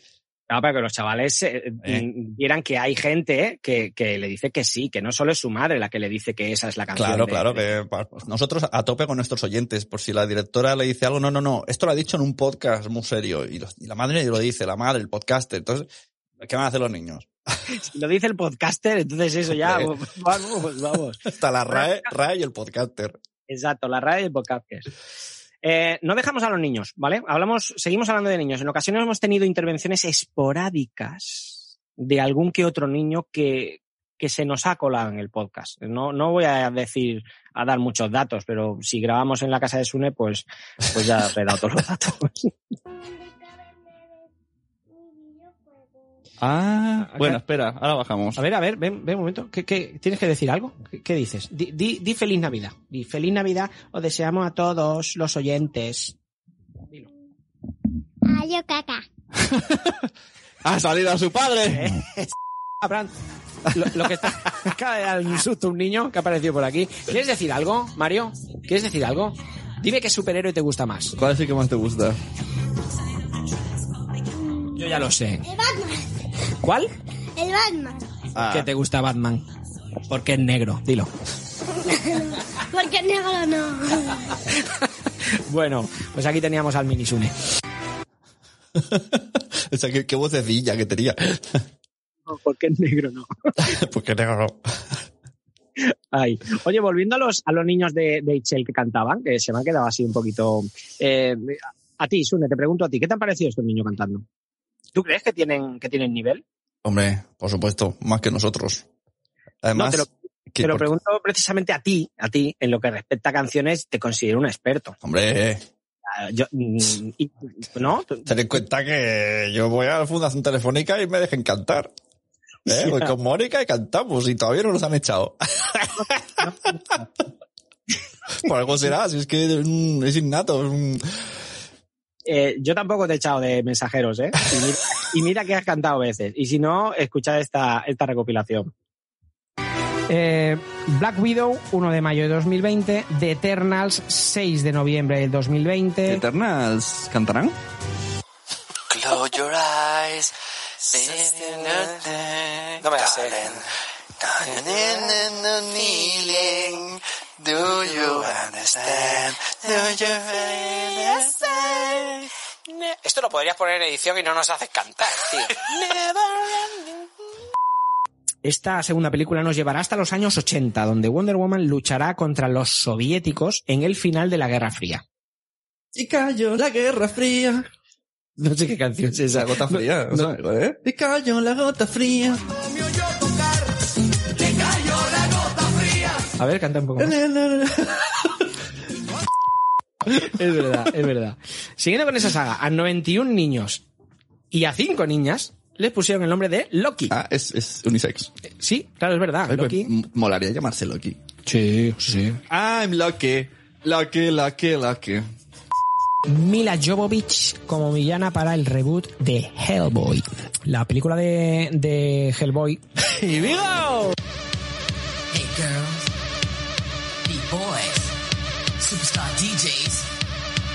Claro, para que los chavales eh, Eh. mm, vieran que hay gente que, que le dice que sí, que no solo es su madre la que le dice que esa es la canción. Claro, de- claro, que pues nosotros a tope con nuestros oyentes, por si la directora le dice algo, no, no, no, esto lo ha dicho en un podcast muy serio, y, los- y la madre lo dice, la madre, el podcaster, entonces, ¿qué van a hacer los niños? Si lo dice el podcaster, entonces eso ya, vamos, vamos. Está la RAE, RAE y el podcaster. Exacto, la radio y el podcast. Eh, no dejamos a los niños, ¿vale? Hablamos, seguimos hablando de niños. En ocasiones hemos tenido intervenciones esporádicas de algún que otro niño que, que se nos ha colado en el podcast. No, no voy a decir, a dar muchos datos, pero si grabamos en la casa de Sune, pues, pues ya he dado todos los datos. Ah, Acá- bueno, espera, ahora bajamos. A ver, a ver, ven, ven un momento. ¿Qué, qué- tienes que decir algo? ¿Qué, qué dices? Di, di- di feliz Navidad. Di feliz Navidad. Os deseamos a todos los oyentes. Dilo. Adiós, caca. ¡Ha salido a su padre! Abraham, lo, lo que está. Acaba de dar un susto a un niño que ha aparecido por aquí. ¿Quieres decir algo, Mario? ¿Quieres decir algo? Dime qué superhéroe te gusta más. ¿Cuál es el que más te gusta? Yo ya lo sé. El Batman. ¿Cuál? El Batman. Ah, ¿Qué te gusta Batman? Porque es negro, dilo. Porque negro no. Bueno, pues aquí teníamos al Minisune. o sea, qué, qué vocecilla que tenía. Porque es negro, no. Porque negro. Ay. Oye, volviendo a los, a los niños de, de Itzel que cantaban, que se me han quedado así un poquito. eh, a ti, Sune, te pregunto a ti, ¿qué te han parecido estos niños cantando? ¿Tú crees que tienen, que tienen nivel? Hombre, por supuesto, más que nosotros. Además, No, te lo- que Te lo por- pregunto precisamente a ti, a ti, en lo que respecta a canciones, te considero un experto. hombre, Ah, Yo, mm, y- ¿No? ten en cuenta que yo voy a la Fundación Telefónica y me dejen cantar. ¿Eh? Voy con Mónica y cantamos y todavía no nos han echado. Por algo será, si es que es innato. es un- Eh, yo tampoco te he echado de mensajeros, ¿eh? Y mira, y mira que has cantado veces. Y si no, escucha esta, esta recopilación. Eh, Black Widow, 1 de mayo de 2020. The Eternals, 6 de noviembre del 2020. ¿Eternals cantarán? Close your eyes. No me la sé. Do you understand? Do you understand? Esto lo podrías poner en edición y no nos haces cantar, tío. Esta segunda película nos llevará hasta los años 80, donde Wonder Woman luchará contra los soviéticos en el final de la Guerra Fría. Y cayó la Guerra Fría. No sé qué canción es esa. Gota fría, ¿no cuál es? Y cayó la gota fría. A ver, canta un poco. más. Es verdad, es verdad. Siguiendo con esa saga, a 91 niños y a 5 niñas les pusieron el nombre de Loki. Ah, es, es unisex. Sí, claro, es verdad. Ay, pues, Loki. molaría llamarse Loki. Sí, sí. I'm Loki. Loki, Loki, Loki. Mila Jovovich como villana para el reboot de Hellboy. La película de, de Hellboy. ¡Y vivo! Hey boys, superstar DJs.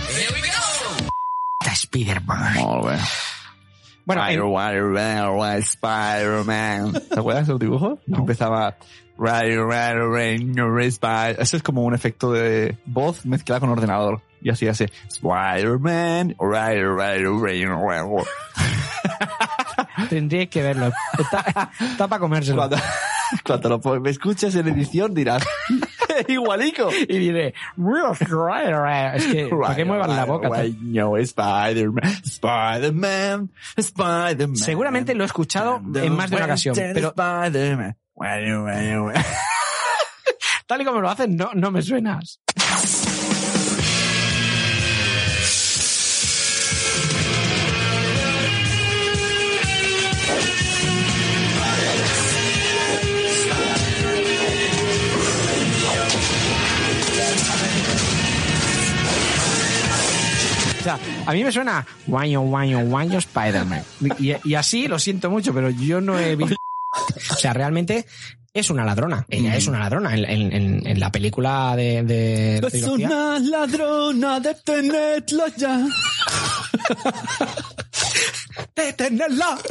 Here we go. Spider-Man. Bé. Bueno, en- Spider-Man. ¿Te acuerdas del dibujo? No. Empezaba... Eso es como un efecto de voz mezclada con ordenador. Y así hace Spider-Man, tendría que verlo. Está, está para comérselo. Cuando, cuando lo me escuchas en edición dirás, Igualico. Y diré, es que, ¿para qué muevas la boca? No, Spider-Man, Spider-Man, Spider-Man. Seguramente lo he escuchado en más de una ocasión, pero tal y como lo hacen, no, no me suenas. O sea, a mí me suena guaño, guaño, guaño, Spider-Man. Y, y así lo siento mucho, pero yo no he visto. O sea, realmente es una ladrona. Ella es una ladrona. En, en- en- en la película de, de la Es trilogía, una ladrona, detenedlo ya. ¡Detenerla!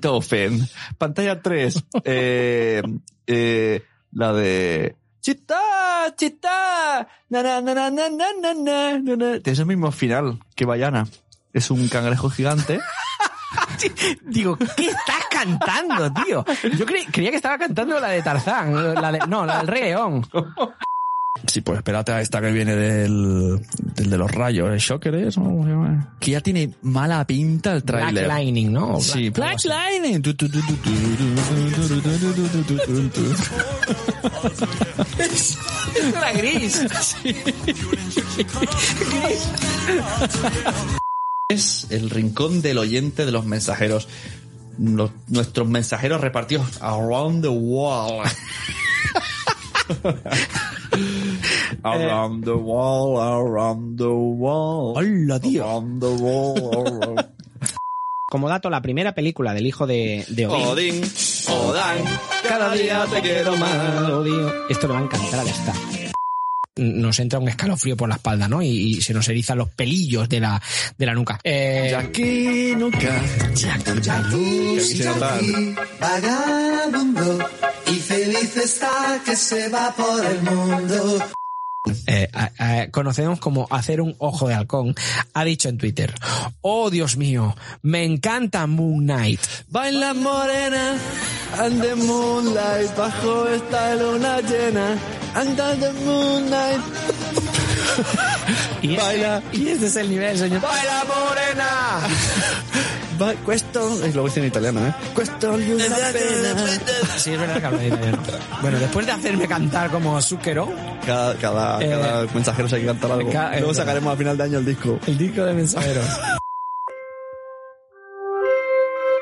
Tofen. Pantalla 3. Eh, eh, la de... Chita, Chita, chita. Na, na, na, na, na, na, na, Tiene mismo final que Bayana. Es un cangrejo gigante. Digo, ¿qué estás cantando, tío? Yo cre creía que estaba cantando la de Tarzán. La de, no, la del Rey León. Sí, pues espérate a esta que viene del, del de los rayos, ¿el Shocker es? ¿Cómo se llama? Que ya tiene mala pinta el tráiler. Black Lightning, ¿no? Sí. Black, Black Lightning. Era gris. Gris. Es el rincón del oyente de los mensajeros. Los, nuestros mensajeros repartidos around the world. Around the wall, around the wall. Hola, tío. Around the wall, around- Como dato, la primera película del hijo de, de Odín. Odín, Odán, cada día te quiero más. Odín. Esto le va a encantar a esta. Nos entra un escalofrío por la espalda, ¿no? Y, y se nos erizan los pelillos de la, de la nuca. Eh, Jackie nunca. Jackie. Vagabundo y feliz está que se va por el mundo. Eh, a- a- conocemos como hacer un ojo de halcón, ha dicho en Twitter, oh Dios mío, me encanta Moon Knight. Baila morena, and the moonlight, bajo esta luna llena, under the moonlight. Y Baila. y este es el nivel, señor. ¡Baila morena! Va, questo, es lo dice en italiano, ¿eh? Questo gli una pena. Sí, es verdad que habla italiano. Bueno, después de hacerme cantar como Zucchero, Cada, cada, Eh, cada mensajero se hay que cantar algo. ca- Luego eh, sacaremos al final de año el disco. el disco de mensajeros.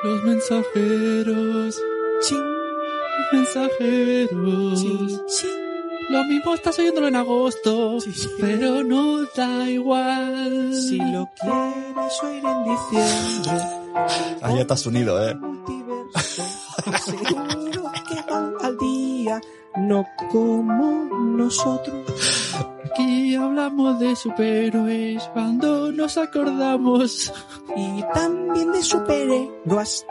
Los mensajeros. Los mensajeros. Lo mismo estás oyéndolo en agosto, pero no da igual. Si lo quieres oír en diciembre, Ahí ya estás unido, ¿eh? seguro que van al día, no como nosotros. Aquí hablamos de superhéroes cuando nos acordamos. Y también de superhéroes.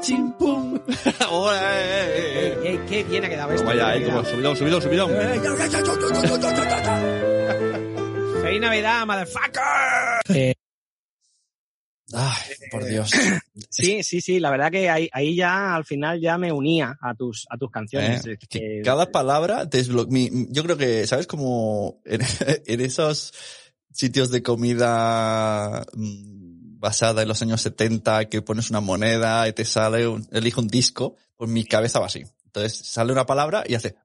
Chim pum. Ey, ey, qué bien ha quedado esto. Vaya, eh, ha como subidón, subidón, subidón. ¡Feliz Navidad, motherfucker! Eh, Ay, por Dios. Sí, sí, sí, la verdad que ahí, ahí ya al final ya me unía a tus, a tus canciones. Eh, Es que que- cada palabra mi- yo creo que, ¿sabes? Como en, en esos sitios de comida mm, basada en los años 70 que pones una moneda y te sale, un, elige un disco, pues mi cabeza va así. Entonces sale una palabra y hace...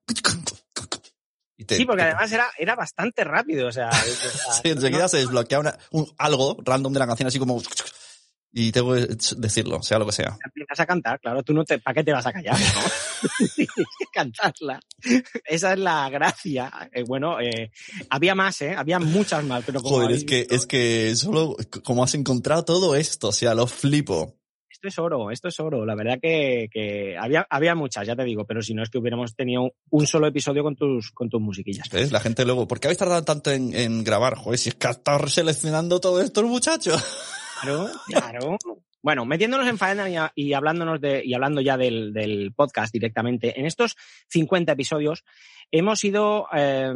y te- Sí, porque te- además era, era bastante rápido, o sea, Sí, enseguida se desbloquea una- un, algo random de la canción así como... Y tengo que decirlo, sea lo que sea. empiezas a cantar, claro, tú no te, ¿para qué te vas a callar? no? Tienes que cantarla. Esa es la gracia. Eh, bueno, eh, había más, ¿eh? Había muchas más, pero como Joder, es que, visto, es que solo como has encontrado todo esto, o sea, lo flipo. esto es oro, esto es oro. La verdad que, que había, había muchas, ya te digo, pero si no es que hubiéramos tenido un solo episodio con tus, con tus musiquillas. ¿Ves? La gente luego, ¿por qué habéis tardado tanto en, en grabar? Joder, si es que has estado seleccionando todo esto el muchacho. Claro, claro. Bueno, metiéndonos en faena y, hablándonos de, y hablando ya del, del podcast directamente, en estos 50 episodios hemos ido eh,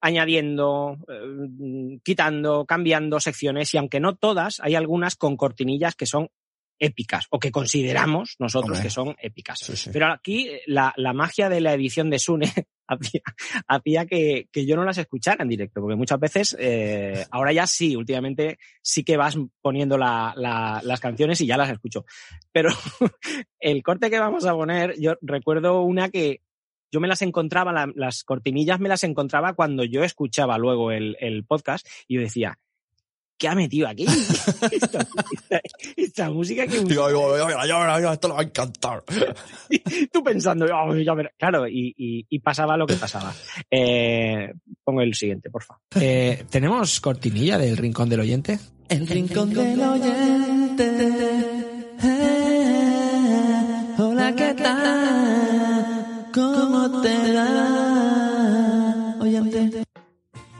añadiendo, eh, quitando, cambiando secciones y aunque no todas, hay algunas con cortinillas que son épicas o que consideramos nosotros Hombre. que son épicas. Sí, sí. Pero aquí eh, la, la magia de la edición de Sune hacía, que, que yo no las escuchara en directo, porque muchas veces, eh, ahora ya sí, últimamente sí que vas poniendo la- la- las canciones y ya las escucho. Pero el corte que vamos a poner, yo recuerdo una que yo me las encontraba, la- las cortinillas me las encontraba cuando yo escuchaba luego el, el podcast y yo decía, ¿qué ha metido aquí? esta, esta- esta música que Digo, ya, esto le va a encantar. tú pensando, "Oh, ya verás". claro, y, y- y pasaba lo que pasaba. Eh, pongo el siguiente, por favor. Eh, ¿Tenemos cortinilla del rincón del oyente? El rincón del oyente.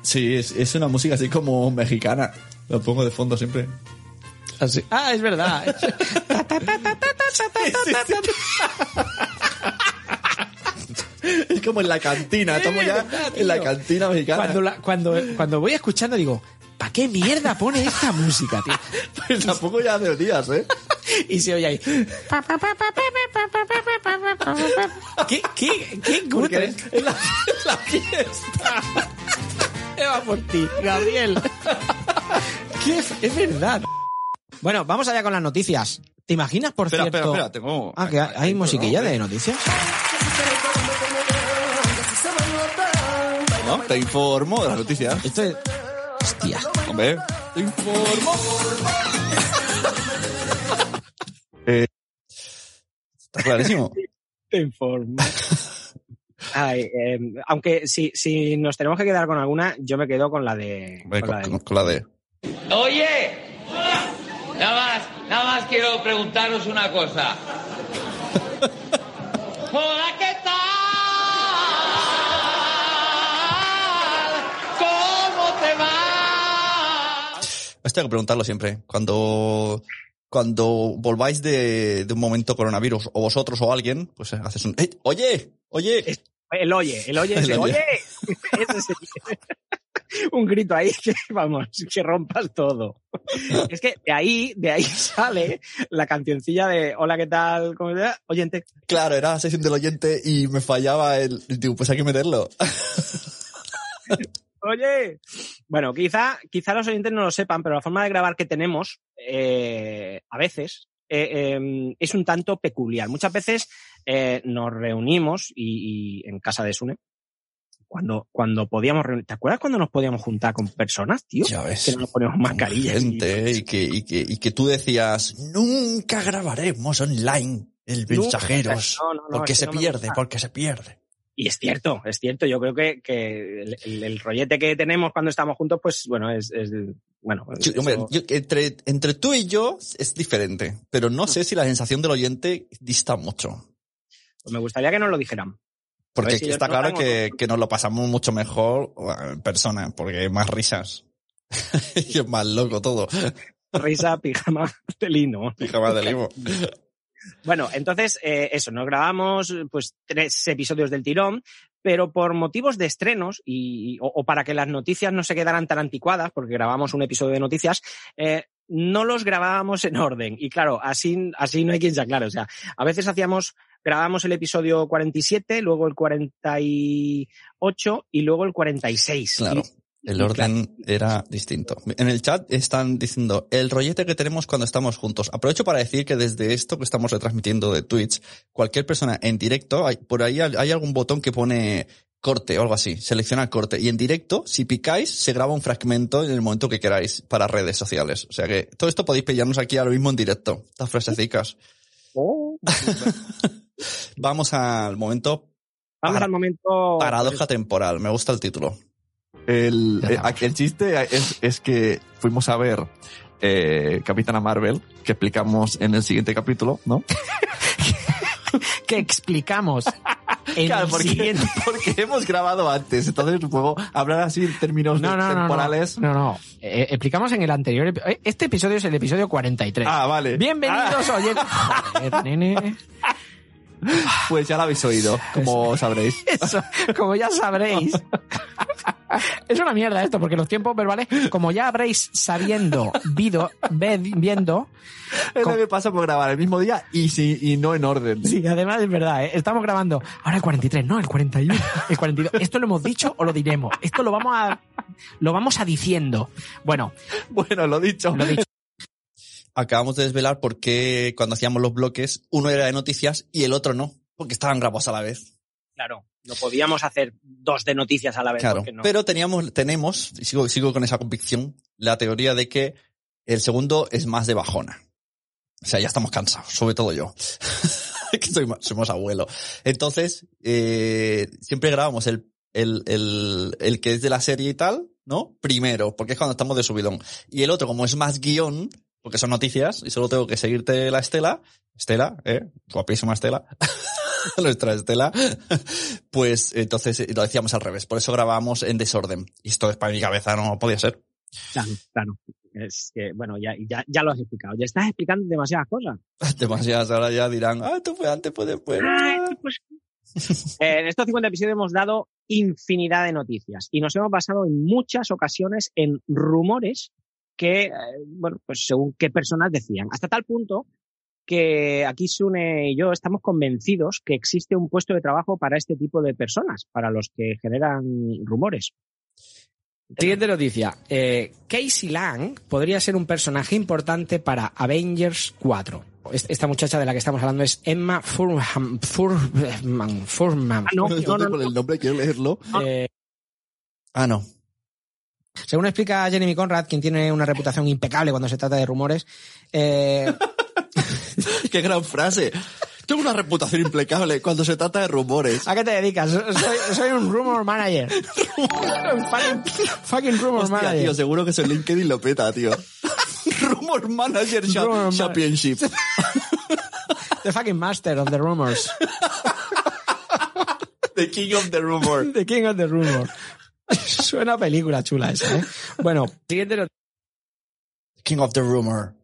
Sí, es, es una música así como mexicana. Lo pongo de fondo siempre. Así. Ah, es verdad. Es como en la cantina, estamos ya en la cantina mexicana. cuando, la- cuando, cuando voy escuchando digo, ¿para qué mierda pone esta música, tío? Pues tampoco ya hace días, ¿eh? Y se oye ahí. ¿Qué, qué, qué es la, es la fiesta. Eva por ti, Gabriel. ¿Qué es, es verdad. Bueno, vamos allá con las noticias. ¿Te imaginas, por Espera, cierto? espera, espera, tengo... Ah, que hay, hay musiquilla de noticias. ¿No? Te informo de las noticias. Esto es. Hostia. Hombre, te informo. Eh, Está clarísimo. Te informo. Ay, eh, aunque si, si nos tenemos que quedar con alguna, yo me quedo con la de. Hombre, con la de- con- con la de... Oye, nada más, nada más quiero preguntaros una cosa. Hola, ¿qué tal? ¿Cómo te va? Esto hay que preguntarlo siempre. Cuando, cuando volváis de, de un momento coronavirus, o vosotros o alguien, pues eh, haces un... "Eh, oye, oye. El oye, el oye, El ese, oye. un grito ahí que, vamos, que rompas todo. Es que de ahí, de ahí sale la cancioncilla de Hola, ¿qué tal? ¿Cómo te? Oyente. Claro, era la sesión del oyente y me fallaba el... Digo, pues hay que meterlo. Oye. Bueno, quizá, quizá los oyentes no lo sepan, pero la forma de grabar que tenemos, eh, a veces, eh, eh, es un tanto peculiar. Muchas veces eh, nos reunimos y, y en casa de Sune. Cuando, cuando podíamos reunir, ¿te acuerdas cuando nos podíamos juntar con personas, tío? Ya ves. Que no nos poníamos mascarillas. y- Gente, y que, y, que, y que tú decías, nunca grabaremos online el mensajeros. No, no, no, porque se pierde, porque se pierde. Y es cierto, es cierto. Yo creo que, que el, el- el rollete que tenemos cuando estamos juntos, pues bueno, es, es bueno. Sí, eso- hombre, yo- entre, entre tú y yo es diferente, pero no sé si la sensación del oyente dista mucho. pues me gustaría que nos lo dijeran. Porque si está claro que, que nos lo pasamos mucho mejor bueno, en persona, porque hay más risas. y es más loco todo. Risa, pijama de lino. Pijama de limo. Bueno, entonces, eh, eso, nos grabamos pues tres episodios del tirón, pero por motivos de estrenos y, o, o para que las noticias no se quedaran tan anticuadas, porque grabamos un episodio de noticias, eh, no los grabábamos en orden. Y claro, así, así no hay quien se aclare. O sea, a veces hacíamos, grabábamos el episodio 47, luego el 48 y luego el 46. Claro. Y- El orden era distinto. En el chat están diciendo el rollete que tenemos cuando estamos juntos. Aprovecho para decir que desde esto que estamos retransmitiendo de Twitch, cualquier persona en directo, hay- por ahí hay hay algún botón que pone corte o algo así. Selecciona corte. Y en directo, si picáis, se graba un fragmento en el momento que queráis para redes sociales. O sea que todo esto podéis pillarnos aquí ahora mismo en directo. Estas frasecicas. Oh, Vamos al momento Vamos Para- al momento. paradoja temporal. Me gusta el título. El, eh, el chiste es, es que fuimos a ver eh, Capitana Marvel, que explicamos en el siguiente capítulo, ¿no? que explicamos en Claro, el porque, siguiente. porque hemos grabado antes, entonces puedo hablar así en términos No, no, no, no, temporales. no, no. Eh, explicamos en el anterior. Este episodio es el episodio 43. Ah, vale. Bienvenidos, oyentes. Joder, nene. Pues ya lo habéis oído, como sabréis. Eso, como ya sabréis. Es una mierda esto, porque los tiempos verbales, como ya habréis sabiendo, vido, ved- viendo, Es lo que pasa por grabar el mismo día y, si, y no en orden. Sí, además es verdad, ¿eh? estamos grabando ahora el 43, no, el 41, el 42. ¿Esto lo hemos dicho o lo diremos? Esto lo vamos a lo vamos a diciendo. Bueno, Bueno, lo dicho. lo dicho. Acabamos de desvelar por qué cuando hacíamos los bloques, uno era de noticias y el otro no, porque estaban grabados a la vez. Claro, no podíamos hacer dos de noticias a la vez. Claro. no. Pero teníamos, tenemos, y sigo, sigo con esa convicción, la teoría de que el segundo es más de bajona. O sea, ya estamos cansados, sobre todo yo. que soy somos abuelo. Entonces, eh, siempre grabamos el, el, el, el que es de la serie y tal, ¿no? Primero, porque es cuando estamos de subidón. Y el otro, como es más guion, porque son noticias, y solo tengo que seguirte la estela, Estela, ¿eh? Guapísima Estela. Nuestra Estela. Pues entonces lo decíamos al revés. Por eso grabamos en desorden. Y esto es para mi cabeza, no podía ser. Claro, claro. Es que, bueno, ya, ya, ya lo has explicado. Ya estás explicando demasiadas cosas. Demasiadas ahora ya dirán, ah, esto fue antes, después. Ah, pues- en estos 50 episodios hemos dado infinidad de noticias y nos hemos basado en muchas ocasiones en rumores que, eh, bueno, pues según qué personas decían. Hasta tal punto que aquí Sune y yo estamos convencidos que existe un puesto de trabajo para este tipo de personas, para los que generan rumores. Siguiente noticia. Eh, Casey Lang podría ser un personaje importante para Avengers 4. Es- Esta muchacha de la que estamos hablando es Emma Furman. Furman. Furman. Ah, no, no, no, Por el nombre quiero leerlo. Eh, Ah, no. Según explica Jeremy Conrad, quien tiene una reputación impecable cuando se trata de rumores, eh, Qué gran frase. Tengo una reputación impecable cuando se trata de rumores. ¿a qué te dedicas? Soy, soy un rumor manager. Un fucking, fucking rumor Hostia, manager. tío, seguro que en LinkedIn lo peta, tío. Rumor Manager Rumor Championship. The fucking master of the rumors. The King of the Rumor. The king of the rumor. Suena a película chula esa, ¿eh? Bueno, siguiente noticia. King of the Rumor.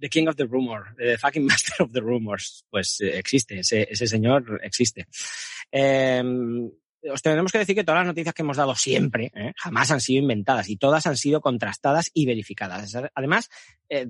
The King of the Rumor, the fucking Master of the Rumors, pues eh, existe, ese, ese señor existe. Eh, os tenemos que decir que todas las noticias que hemos dado siempre ¿eh? jamás han sido inventadas y todas han sido contrastadas y verificadas. Además, eh,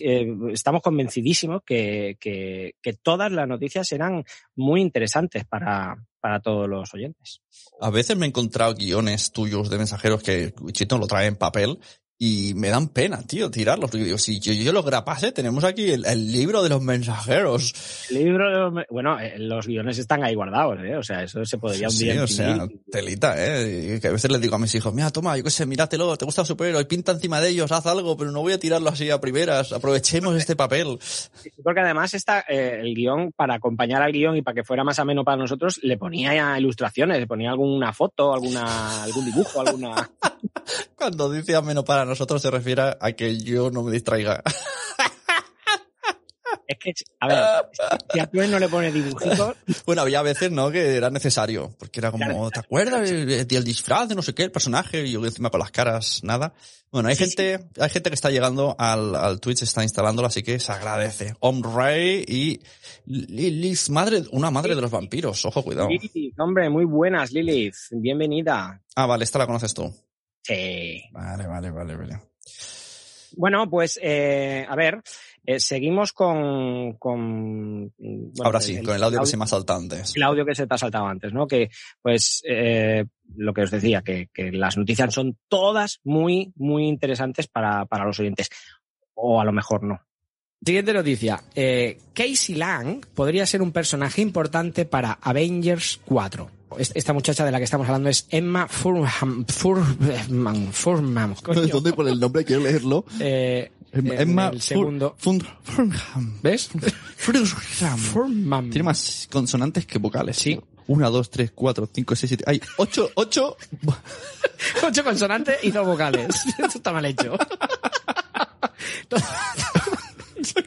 eh, estamos convencidísimos que, que, que todas las noticias eran muy interesantes para, para todos los oyentes. A veces me he encontrado guiones tuyos de mensajeros que Chito lo trae en papel y me dan pena, tío, tirarlos. Porque digo, si yo, yo los grapase, tenemos aquí el, el libro de los mensajeros. El libro, bueno, eh, los guiones están ahí guardados, ¿eh? o sea, eso se podría un Sí, día o sea, telita, ¿eh? Y que a veces les digo a mis hijos, mira, toma, yo qué sé, míratelo, te gusta el superhéroe, pinta encima de ellos, haz algo, pero no voy a tirarlo así a primeras, aprovechemos este papel. Porque además está eh, el guion, para acompañar al guion y para que fuera más ameno para nosotros, le ponía ya ilustraciones, le ponía alguna foto, alguna, algún dibujo, alguna... Cuando dice ameno para nosotros se refiere a que yo no me distraiga. Es que, a ver, si a tú no le pones dibujitos, Bueno, había veces, ¿no? Que era necesario, porque era como, Claro. ¿te acuerdas del del disfraz de no sé qué, el personaje? Y yo encima con las caras, nada. Bueno, hay gente, hay gente que está llegando al, al Twitch, está instalándolo, así que se agradece. Om Ray y Lilith, madre, una madre de los vampiros, ojo, cuidado. Lilith, hombre, muy buenas, Lilith, bienvenida. Ah, vale, esta la conoces tú. Sí. Vale, vale, vale, vale. Bueno, pues, eh, a ver, eh, seguimos con... con bueno, Ahora sí, con el audio que se me ha saltado antes. el audio que se te ha saltado antes, ¿no? Que, pues, eh, lo que os decía, que, que las noticias son todas muy, muy interesantes para, para los oyentes. O a lo mejor no. Siguiente noticia. Eh, Casey Lang podría ser un personaje importante para Avengers 4. Es- Esta muchacha de la que estamos hablando es Emma Furman. Furman. Furman. ¿Dónde por el nombre quiero leerlo? Eh, Em- Emma el segundo. Fur- Fur- Furnham. ¿Ves? Furnham. Furman. Tiene más consonantes que vocales. Sí. Una, dos, tres, cuatro, cinco, seis, siete. Hay ocho, ocho. Ocho consonantes y dos vocales. Esto está mal hecho.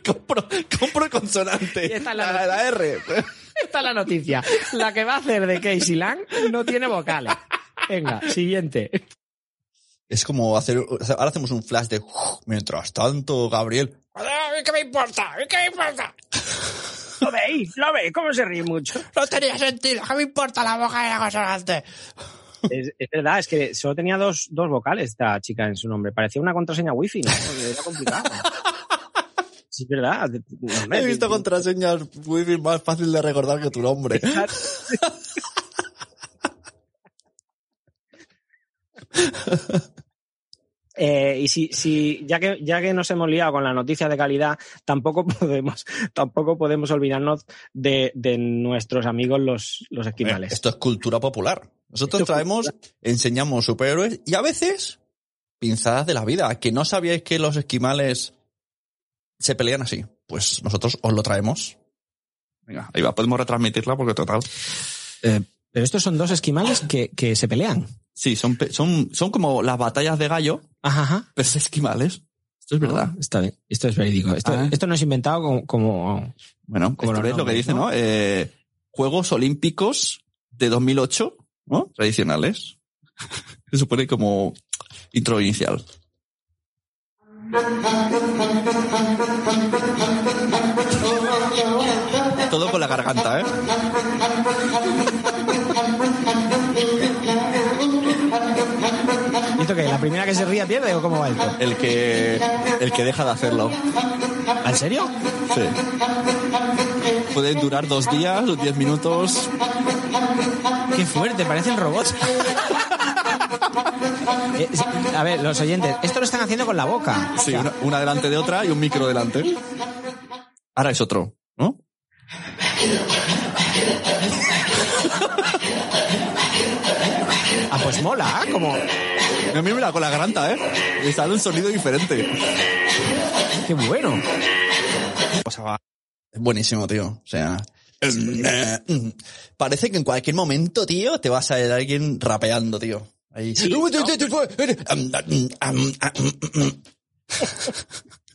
compro, compro consonante. Y esta es la la, la R. Esta es la noticia. La que va a hacer de Casey Lang no tiene vocales. Venga, siguiente. Es como hacer, ahora hacemos un flash de, mientras tanto, Gabriel, ¿Qué me importa? ¿Qué me importa? ¿Lo veis? ¿Lo veis? ¿Cómo se ríe mucho? No tenía sentido. ¿Qué me importa la boca de la consonante? Es, es verdad, es que solo tenía dos, dos vocales esta chica en su nombre. Parecía una contraseña wifi, ¿no? Porque Era complicado. Es verdad. No, He visto contraseñas wifi más fácil de recordar que tu nombre. Eh, y si, si ya que ya que nos hemos liado con la noticia de calidad, tampoco podemos tampoco podemos olvidarnos de, de nuestros amigos los, los esquimales. Esto es cultura popular. Nosotros Esto es traemos, enseñamos superhéroes y a veces pinzadas de la vida. Que no sabíais que los esquimales se pelean así. Pues nosotros os lo traemos. Venga, ahí va, podemos retransmitirla porque total. Eh, pero estos son dos esquimales que, que se pelean. Sí, son, son, son como las batallas de gallo, Ajá, ajá. pero es esquimales. Esto es verdad. Ah, está bien. Esto es verídico. Esto, Ah. esto no es inventado como, como- Bueno, Como esto es lo que dice, ¿no? ¿no? Eh, Juegos Olímpicos de 2008, ¿no? Tradicionales. Se supone como intro inicial. Todo con la garganta, ¿eh? ¿Y esto qué? ¿La primera que se ría pierde o cómo va esto? El que, el que deja de hacerlo. ¿En serio? Sí. Pueden durar dos días diez minutos. Qué fuerte, parecen robots. Eh, a ver, los oyentes, esto lo están haciendo con la boca. Sí, una, una delante de otra y un micro delante. Ahora es otro, ¿no? Ah, pues mola, ¿eh? como Mira, mira, con la garganta, ¿eh? Y sale un sonido diferente. qué bueno. Pasaba. Es buenísimo, tío. O sea. Parece que en cualquier momento, tío, te va a salir alguien rapeando, tío. Ahí.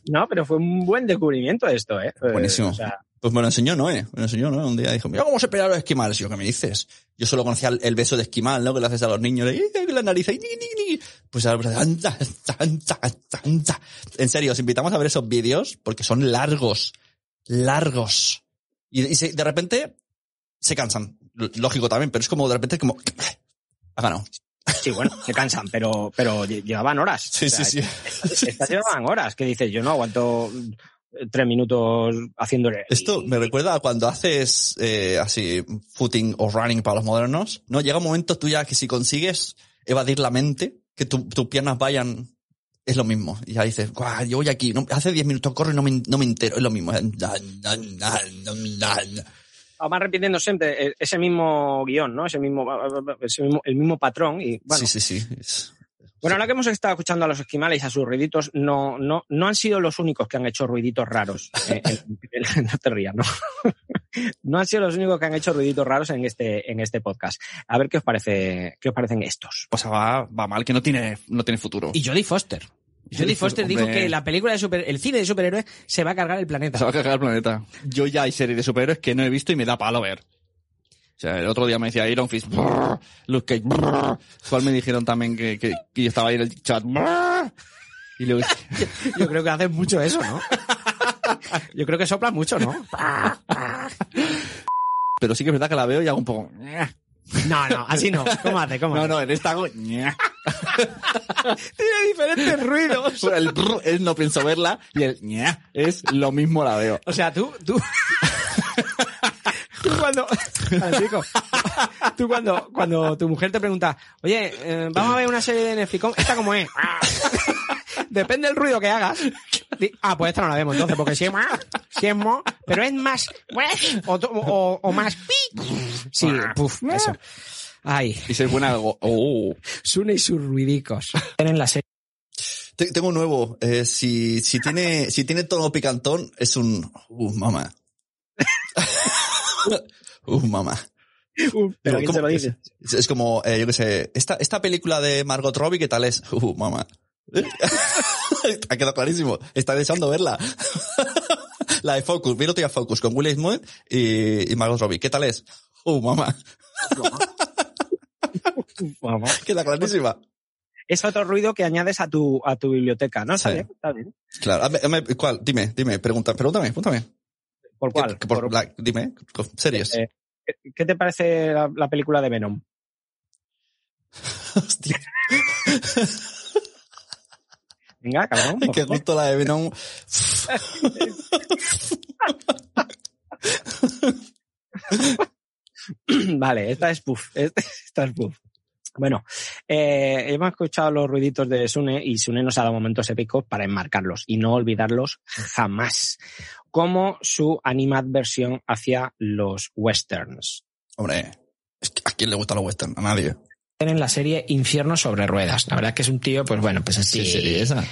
No, pero fue un buen descubrimiento esto, ¿eh? Buenísimo. o sea, Pues me lo enseñó Noé. Me lo enseñó Noé. Un día dijo, mira cómo se pelean los esquimales. Y yo, ¿qué me dices? Yo solo conocía el, el beso de esquimal, ¿no? Que le haces a los niños. Y la nariz ahí, ni, ni, ni. Pues ahora, anda, anda, anda. En serio, os invitamos a ver esos vídeos porque son largos. Largos. Y, y se- de repente se cansan. Lógico también, pero es como de repente como... Ha ganado. Sí, bueno, se cansan, pero, pero lle- llevaban horas. Sí, O sea, sí, sí. Estas, estas llevaban horas. Que dices, yo no aguanto eh, tres minutos haciéndole. Esto me recuerda a cuando haces eh, así footing o running para los modernos. No llega un momento tú ya que si consigues evadir la mente, que tu- tus piernas vayan, es lo mismo. Y ya dices, "Guau, yo voy aquí, no- hace 10 minutos corro y no me, no me entero, es lo mismo. Van repitiendo siempre eh, ese mismo guion, ¿no? Ese mismo, ese mismo- el mismo patrón. Y, bueno, Sí, sí, sí. Es- Bueno, ahora que hemos estado escuchando a los esquimales y a sus ruiditos, no, no, no han sido los únicos que han hecho ruiditos raros. eh, en- en- no te rías, ¿no? no han sido los únicos que han hecho ruiditos raros en este, en este podcast. A ver qué os parece, qué os parecen estos. Pues va, va mal, que no tiene, no tiene futuro. Y Jodie Foster. Jodie Foster Foster, dijo hombre. que la película de super, el cine de superhéroes se va a cargar el planeta. Se va a cargar el planeta. Yo ya hay series de superhéroes que no he visto y me da palo ver. O sea, el otro día me decía Iron Fist, brrr, Luke Cage, brrr. cual me dijeron también que, que, que yo estaba ahí en el chat. brrr. Y luego, Yo creo que hacen mucho eso, ¿no? Yo creo que soplan mucho, ¿no? pero sí que es verdad que la veo y hago un poco. No, no, así no. ¿Cómo hace? ¿Cómo No, hace? no, en esta hago. Tiene diferentes ruidos. El brrr es no pienso verla y el ña es lo mismo la veo. O sea, tú, tú. tú cuando. Tú cuando, cuando tu mujer te pregunta, oye, eh, vamos a ver una serie de Netflix, ¿cómo- ¿esta cómo es? Depende del ruido que hagas. Ah, pues esta no la vemos entonces, porque si es más, si es mo, pero es más, o, o, o más pi. Sí, puf, eso. Ay, Y si es buena, hago. Oh. Sune y sus ruidicos. En la serie. Te- Tengo un nuevo. Eh, si, si tiene, si tiene tono picantón, es un, uh, mamá. uh, mamá. ¿Pero quién se lo dice? Es, es como, eh, yo qué sé, esta, esta película de Margot Robbie, ¿qué tal es? Uh, mamá. Ha quedado clarísimo. Está deseando verla. La de Focus, otro día Focus con Will Smith y, y Margot Robbie. ¿Qué tal es? Uh, mamá. Vamos. Queda clarísima. Es otro ruido que añades a tu, a tu biblioteca, ¿no? Sí. está bien. Claro. ¿Cuál? Dime, dime, pregunta, pregúntame, pregúntame. ¿Por cuál? ¿Qué- por Por- la- dime, series. Eh, ¿Qué- ¿Qué te parece la, la película de Venom? Venga, cabrón. Es que justo la de Venom. vale, esta es puff. Esta es puff. Bueno, eh, hemos escuchado los ruiditos de Sune y Sune nos ha dado momentos épicos para enmarcarlos y no olvidarlos jamás, como su animadversión hacia los westerns. Hombre, ¿a quién le gusta los western? A nadie. En la serie Infierno sobre Ruedas. La verdad que es un tío, pues bueno, pues así. ¿Qué serie esa?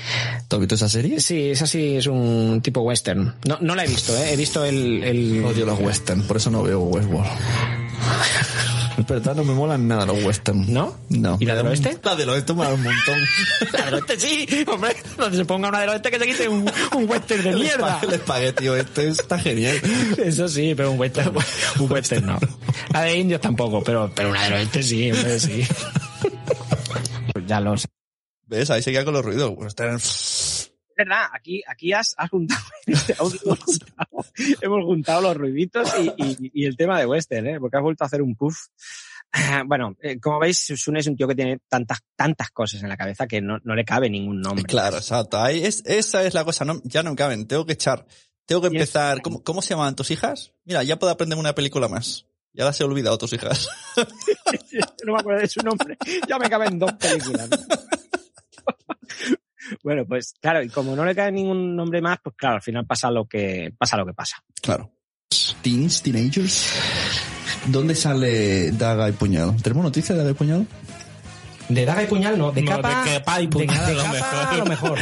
¿Tú has visto esa serie? Sí, esa sí es un tipo western. No, no la he visto, ¿eh? he visto el, el... Odio los western, por eso no veo Westworld. Es verdad, no me molan nada los western. ¿No? No. ¿Y la del oeste? La del oeste me mola un montón. La del oeste sí, hombre, donde se ponga una del oeste que se quite un, un western de mierda. El espagueti oeste está genial. Eso sí, pero un western, un western no. La de indios tampoco, pero, pero una del oeste sí, hombre, sí. Pues ya lo sé. ¿Ves? Ahí se queda con los ruidos. Western. Es verdad, aquí, aquí has, has juntado, hemos juntado, hemos juntado los ruiditos y, y- y el tema de western, ¿eh? porque has vuelto a hacer un puff. Ah, Bueno, eh, como veis, Sune es un tío que tiene tantas, tantas cosas en la cabeza que no, no le cabe ningún nombre. Claro, exacto. Ahí es, esa es la cosa. No, ya no me caben. Tengo que echar. Tengo que empezar. ¿Cómo, ¿Cómo se llaman tus hijas? Mira, ya puedo aprender una película más. Ya las he olvidado, tus hijas. no me acuerdo de su nombre. Ya me caben dos películas. ¿no? bueno, pues claro, y como no le cabe ningún nombre más, pues claro, al final pasa lo que pasa lo que pasa. Claro. Teens, teenagers. ¿Dónde sale Daga y Puñal? ¿Tenemos noticias de Daga y Puñal? De daga y puñal no, de No, de capa, capa y de- puñal, de a lo capa mejor. a lo mejor.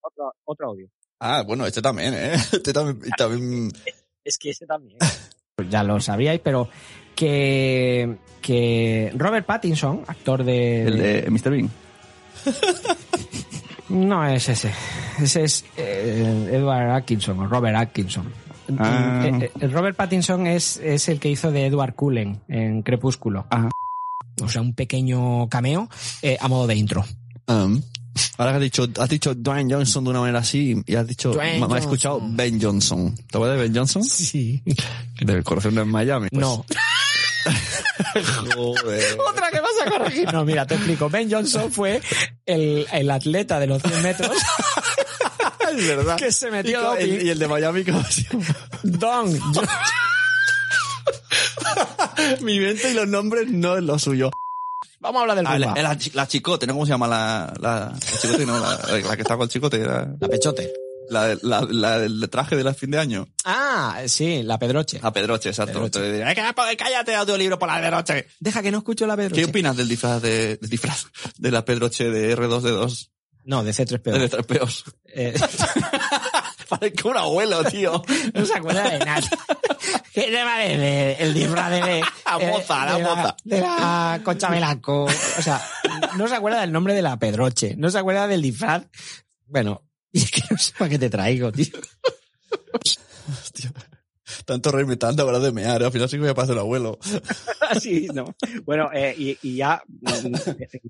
Otro, otro audio. Ah, bueno, este también, ¿eh? Este también. y también... Es que ese también. Pues ya lo sabíais, pero que, que Robert Pattinson, actor de... El de Mr. Bean. No es ese. Ese es eh, Edward Atkinson o Robert Atkinson. Ah. Eh, eh, Robert Pattinson es, es el que hizo de Edward Cullen en Crepúsculo. Ajá. O sea, un pequeño cameo eh, a modo de intro. Um, ahora que has dicho, has dicho Dwayne Johnson de una manera así y has dicho, me, me has escuchado Ben Johnson. ¿Te acuerdas de Ben Johnson? Sí. Del corazón en Miami. Pues, No. Joder. Otra que vas a corregir. No, mira, te explico. Ben Johnson fue el, el atleta de los 100 metros es verdad. que se metió y, doping. el, y el de Miami, ¿cómo se llama? Don. Yo- Mi mente y los nombres no es lo suyo. Vamos a hablar del Ah, la, la chi- la chicote, ¿no? ¿Cómo se llama la, la, la chicote? No, la, la que está con el chicote. La, La pechote. La, la, la- el traje de la fin de año. Ah, sí, la pedroche. A Pedroche, exacto. Pedroche. Te diré, "Eh, que- Cállate, audiolibro por la Pedroche. Deja que no escucho la pedroche. ¿Qué opinas del disfraz de, del disfraz de la Pedroche de R2D2? No, de C3PO. De tres peos. Eh, Parezco un abuelo, tío. no se acuerda de nada. ¿Qué te parece el disfraz de... La moza, la moza. De la Concha Velasco. O sea, no se acuerda del nombre de la Pedroche. No se acuerda del disfraz. Bueno, y es que no sé para qué te traigo, tío. Hostia. Tanto reírme tanto, ahora de mear. Al final sí que voy a pasar un abuelo. Así, no. Bueno, eh, y, y ya mm,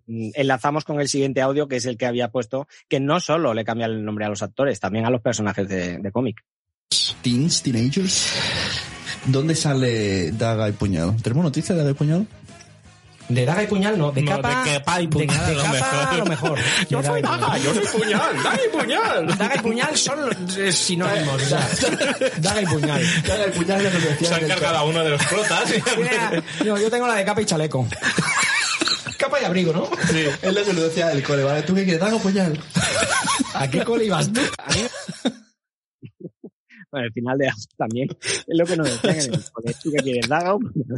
enlazamos con el siguiente audio, que es el que había puesto, que no solo le cambia el nombre a los actores, también a los personajes de, de cómic. Teens, teenagers. ¿Dónde sale Daga y Puñal? ¿Tenemos noticias de Daga y Puñal? De daga y puñal, no. De No, capa, de capa y puñal, de lo capa mejor. a lo mejor. Yo De soy daga, yo soy puñal, daga y puñal. Daga y puñal son eh, sinónimos. o sea, daga y puñal. Daga y Puñal ya nos Se han cargado a uno de los protas. Mira, no, yo tengo la de capa y chaleco. capa y abrigo, ¿no? Sí. Es lo que lo decía el cole, ¿vale? ¿Tú qué quieres? ¿Daga o Puñal? ¿A qué cole ibas tú? A mí- Bueno, el final de también es lo que nos decían en el colegio. ¿Tú qué quieres? ¿Daga o puñal?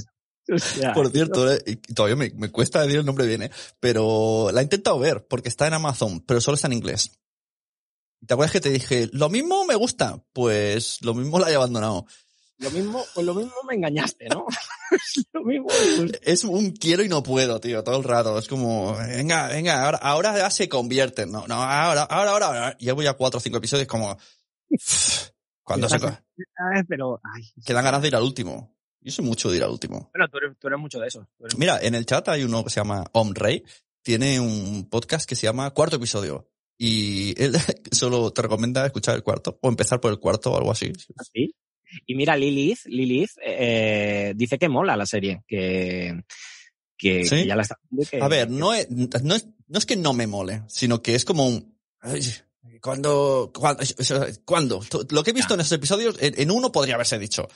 O sea, Por cierto, eh, todavía me, me cuesta decir el nombre bien, ¿eh? pero la he intentado ver porque está en Amazon, pero solo está en inglés. ¿Te acuerdas que te dije, lo mismo me gusta? Pues lo mismo la he abandonado. Lo mismo, pues lo mismo me engañaste, ¿no? lo mismo. Es un quiero y no puedo, tío, todo el rato. Es como, venga, venga, ahora, ahora ya se convierte. No, no, ahora, ahora, ahora, ahora. Ya voy a cuatro o cinco episodios como... Cuando se... Pero, ay, Quedan ganas de ir al último. Yo soy mucho de ir al último. bueno, tú eres, tú eres mucho de eso. Eres- Mira, en el chat hay uno que se llama Om Rey. Tiene un podcast que se llama Cuarto Episodio. Y él solo te recomienda escuchar el cuarto o empezar por el cuarto o algo así. ¿Sí? Y mira, Lilith, Lilith eh, dice que mola la serie, que, que, ¿Sí? que ya la está que- A ver, no es, no, es, no es que no me mole, sino que es como un... ay, ¿Cuándo? ¿Cuándo? ¿Cuándo? Lo que he visto en esos episodios, en, en uno podría haberse dicho.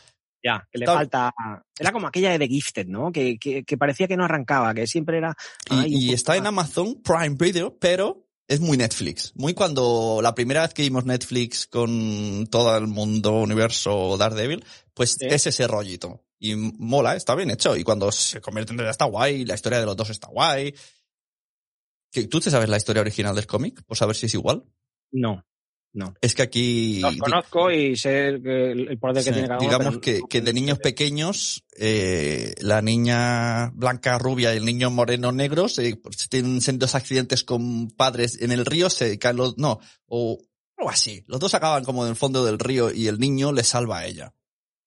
Ya, que le falta. Era como aquella de The Gifted, ¿no? Que, que, que parecía que no arrancaba, que siempre era. Y, ay, está en. Amazon Prime Video, pero es muy Netflix. Muy cuando la primera vez que vimos Netflix con todo el mundo, universo Daredevil, pues es ese rollito. Y mola, está bien hecho. Y cuando se convierte en está guay, la historia de los dos está guay. ¿Que- ¿Tú te sabes la historia original del cómic? Por saber si es igual. No, no. Es que aquí... Los conozco y sé el el poder que Sí, tiene cada uno. digamos que, que de niños pequeños, eh, la niña blanca rubia y el niño moreno negro se, se tienen sendos accidentes con padres en el río, se caen los, no, o algo así. Los dos acaban como en el fondo del río y el niño le salva a ella.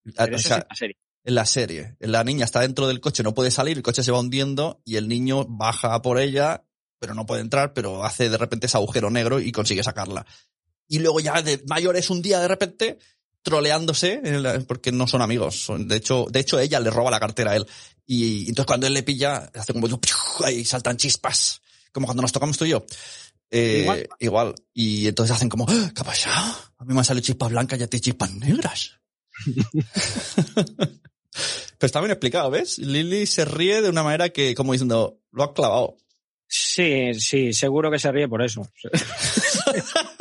Pero o eso es la serie. en la serie. La niña está dentro del coche, no puede salir, el coche se va hundiendo y el niño baja por ella, pero no puede entrar, pero hace de repente ese agujero negro y consigue sacarla. Y luego ya de mayores un día de repente troleándose porque no son amigos. De hecho, de hecho ella le roba la cartera a él. Y entonces cuando él le pilla, hace como ahí saltan chispas. Como cuando nos tocamos tú y yo. Eh, Igual. igual. Y entonces hacen como, "Ah, ¿qué ha pasado? A mí me han salido chispas blancas y a ti chispas negras. Pero está bien explicado, ¿ves? Lily se ríe de una manera que, como diciendo, lo ha clavado. Sí, sí, seguro que se ríe por eso.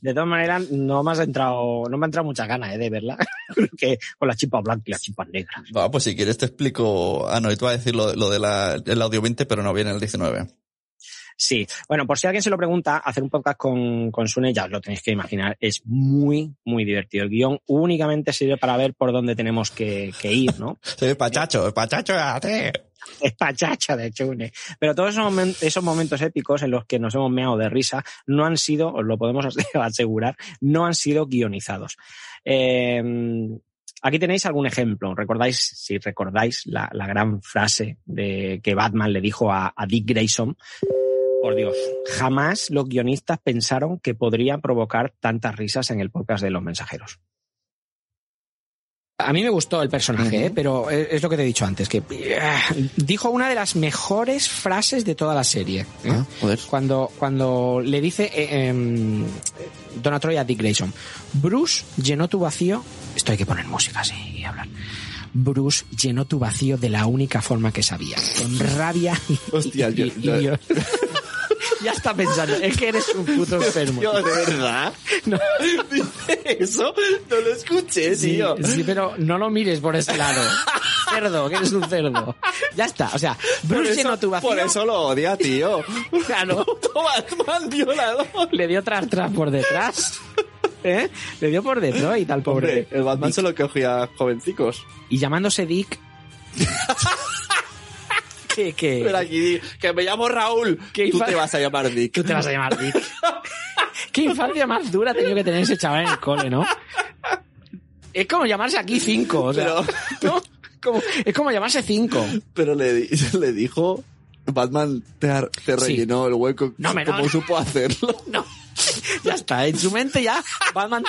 De todas maneras, no me has entrado, no me ha entrado muchas ganas eh, de verla. Creo que con las chispas blancas y las chispas negras. Va, pues si quieres te explico. Ah, no, y tú vas a decir lo, lo de la, el audio 20, pero no viene el 19. Sí, bueno, por si alguien se lo pregunta, hacer un podcast con, con Sune, ya os lo tenéis que imaginar, es muy, muy divertido. El guion únicamente sirve para ver por dónde tenemos que, que ir, ¿no? Sí, pachacho, pachacho, ate. Es pachacha de Chune. Pero todos esos, momen- esos momentos épicos en los que nos hemos meado de risa no han sido, os lo podemos asegurar, no han sido guionizados. Eh, aquí tenéis algún ejemplo. ¿Recordáis, si recordáis, la, la gran frase de que Batman le dijo a, a Dick Grayson? Por Dios, jamás los guionistas pensaron que podría provocar tantas risas en el podcast de los mensajeros. A mí me gustó el personaje, ¿eh? pero es lo que te he dicho antes, que eh, dijo una de las mejores frases de toda la serie. ¿eh? Ah, joder. Cuando, cuando le dice eh, em, Donatroy a Dick Grayson, Bruce llenó tu vacío, esto hay que poner música así y hablar. Bruce llenó tu vacío de la única forma que sabía, con rabia y, Hostia, yo- y- y- yo- y- ya está pensando, es que eres un puto enfermo. Tío, de verdad. No. Dice eso, no lo escuché, Sí, tío. sí, pero no lo mires por ese lado. Cerdo, que eres un cerdo. Ya está, o sea, Bruce eso, llenó tu vacío. por eso lo odia, tío. Claro. Batman violador. Le dio tras tras por detrás. ¿Eh? Le dio por Detroit al pobre. Hombre, el Batman se lo cogía jovencicos. Y llamándose Dick. Que, que, Pero aquí, que me llamo Raúl. ¿Qué Tú infa- te vas a llamar Dick. Tú te vas a llamar Dick. Qué infancia más dura ha tenido que tener ese chaval en el cole, ¿no? Es como llamarse aquí cinco, o sea, ¿no? Como- es como llamarse cinco. Pero le, le dijo, Batman te, Sí. rellenó el hueco No, me- como no. supo hacerlo. No. Ya está, en su mente ya Batman,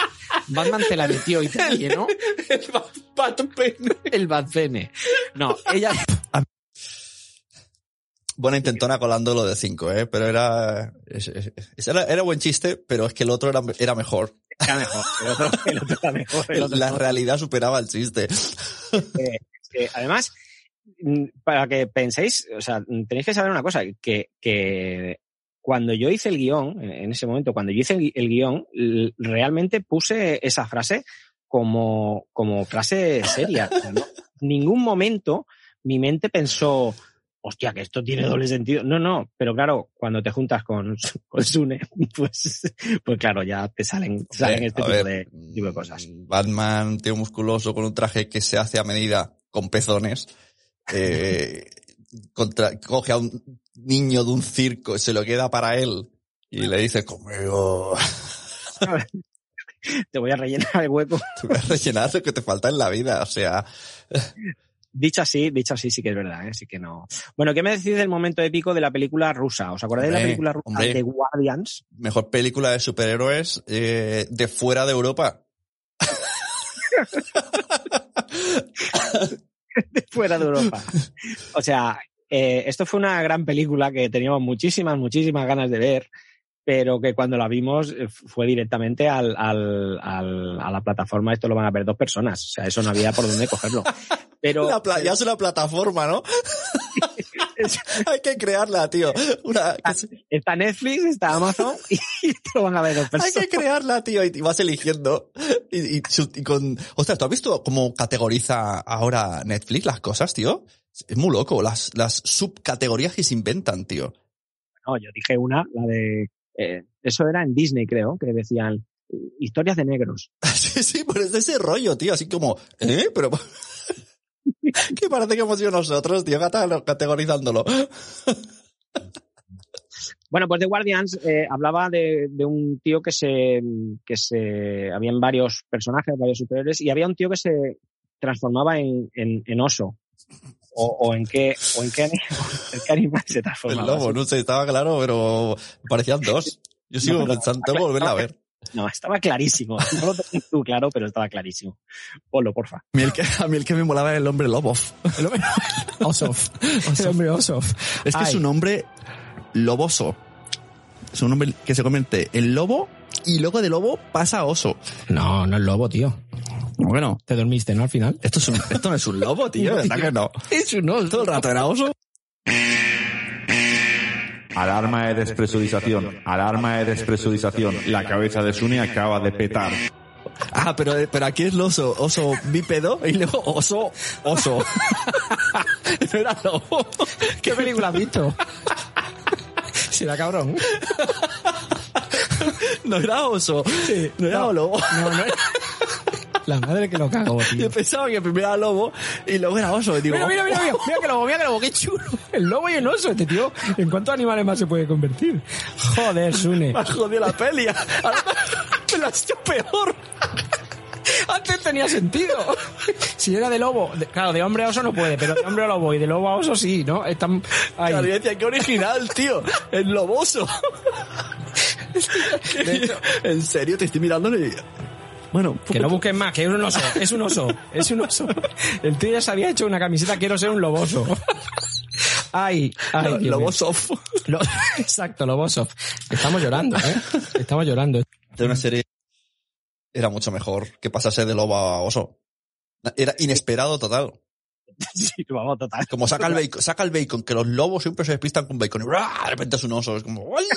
Batman te la metió y te la llenó. El Batman. El Batcene. No, ella. Buena intentona colando lo de 5, ¿eh? Pero era, era, era buen chiste, pero es que el otro era, era mejor. Era mejor. El otro, el otro era mejor. el otro La realidad superaba el chiste. Eh, eh, además, mm, para que penséis, o sea, tenéis que saber una cosa, que, que cuando yo hice el guion, en ese momento, cuando yo hice el, gui- el guion, realmente puse esa frase como, como frase seria. No- ningún momento mi mente pensó, hostia, que esto tiene doble sentido. No, no, pero claro, cuando te juntas con, con Sune, pues, pues claro, ya te salen, salen este tipo, ver, de, tipo de cosas. Batman, tío musculoso con un traje que se hace a medida con pezones. eh, contra- coge a un niño de un circo, se lo queda para él y le dice, conmigo, Te voy a rellenar el hueco. te voy a rellenar lo que te falta en la vida. O sea, Dicho así, dicho así sí que es verdad, ¿eh? sí que no. Bueno, ¿qué me decís del momento épico de la película rusa? ¿Os acordáis de la película rusa hombre. de Guardians? mejor película de superhéroes eh, de fuera de Europa. de fuera de Europa. O sea, eh, esto fue una gran película que teníamos muchísimas, muchísimas ganas de ver, pero que cuando la vimos eh, fue directamente al, al, al- a la plataforma. Esto lo van a ver dos personas. O sea, eso no había por dónde cogerlo. Pero La ya es una plataforma, ¿no? Hay que crearla, tío. Una, está Netflix, está Amazon y te lo van a ver dos hay personas. que crearla, tío, y vas eligiendo. Y, y y con, ostras, ¿tú has visto cómo categoriza ahora Netflix las cosas, tío? Es muy loco, las, las subcategorías que se inventan, tío. No, yo dije una, la de... eh, eso era en Disney, creo, que decían historias de negros. Sí, sí, pero es de ese rollo, tío, así como, ¿eh? Pero... que parece que hemos sido nosotros, tío, categorizándolo. Bueno, pues The Guardians eh, hablaba de, de un tío que se, que se, habían varios personajes, varios superiores, y había un tío que se transformaba en, en, en oso. O, o en qué, o en qué, ani- en qué animal se El transformaba. lobo, no sé, estaba claro, pero parecían dos. Yo sigo No, pensando, tengo que volverla a ver. No, estaba clarísimo. No lo tenías tú claro, pero estaba clarísimo. Ponlo, porfa. A mí el que, a mí el que me molaba era el hombre lobo. Osof. El hombre Osof. Es que Ay. es un hombre loboso. Es un hombre que se convierte en lobo y luego de lobo pasa a oso. No, no es lobo, tío. Bueno, Te dormiste, ¿no? Al final. esto, es un- esto no es un lobo, tío. No, ¿Verdad tío. que no? Es un oso. Todo el rato era oso. Alarma de despresurización. Alarma de despresurización. La cabeza de Suni acaba de petar. Ah, pero, pero aquí es el oso, oso bípedo y luego oso, oso. no era lobo. ¿Qué película has visto? Será cabrón. No era oso. no era No. lobo. No, no es- La madre que lo cago, tío. Yo pensaba que primero era lobo y luego era oso. Y digo, Mira, mira, mira, mira, mira que lobo, mira que lobo, qué chulo. El lobo y el oso, este tío. ¿En cuántos animales más se puede convertir? Joder, Sune. me jodido la peli. Ahora me la has hecho peor. Antes tenía sentido. Si era de lobo, de- claro, de hombre a oso no puede, pero de hombre a lobo y de lobo a oso sí, ¿no? Están ahí. Claro, qué original, tío. El loboso. en serio, te estoy mirando y... Bueno, Que no busques más, que es un oso, es un oso, es un oso. El tío ya se había hecho una camiseta, quiero ser un loboso. Ay, ay. Lo- Exacto, loboso. Estamos llorando, ¿eh? Estamos llorando. de una serie era mucho mejor que pasase de lobo a oso. Era inesperado total. Sí, vamos, total. Como saca el bacon, saca el bacon, que los lobos siempre se despistan con bacon y ¡bra! de repente es un oso. Es como ¡Oye!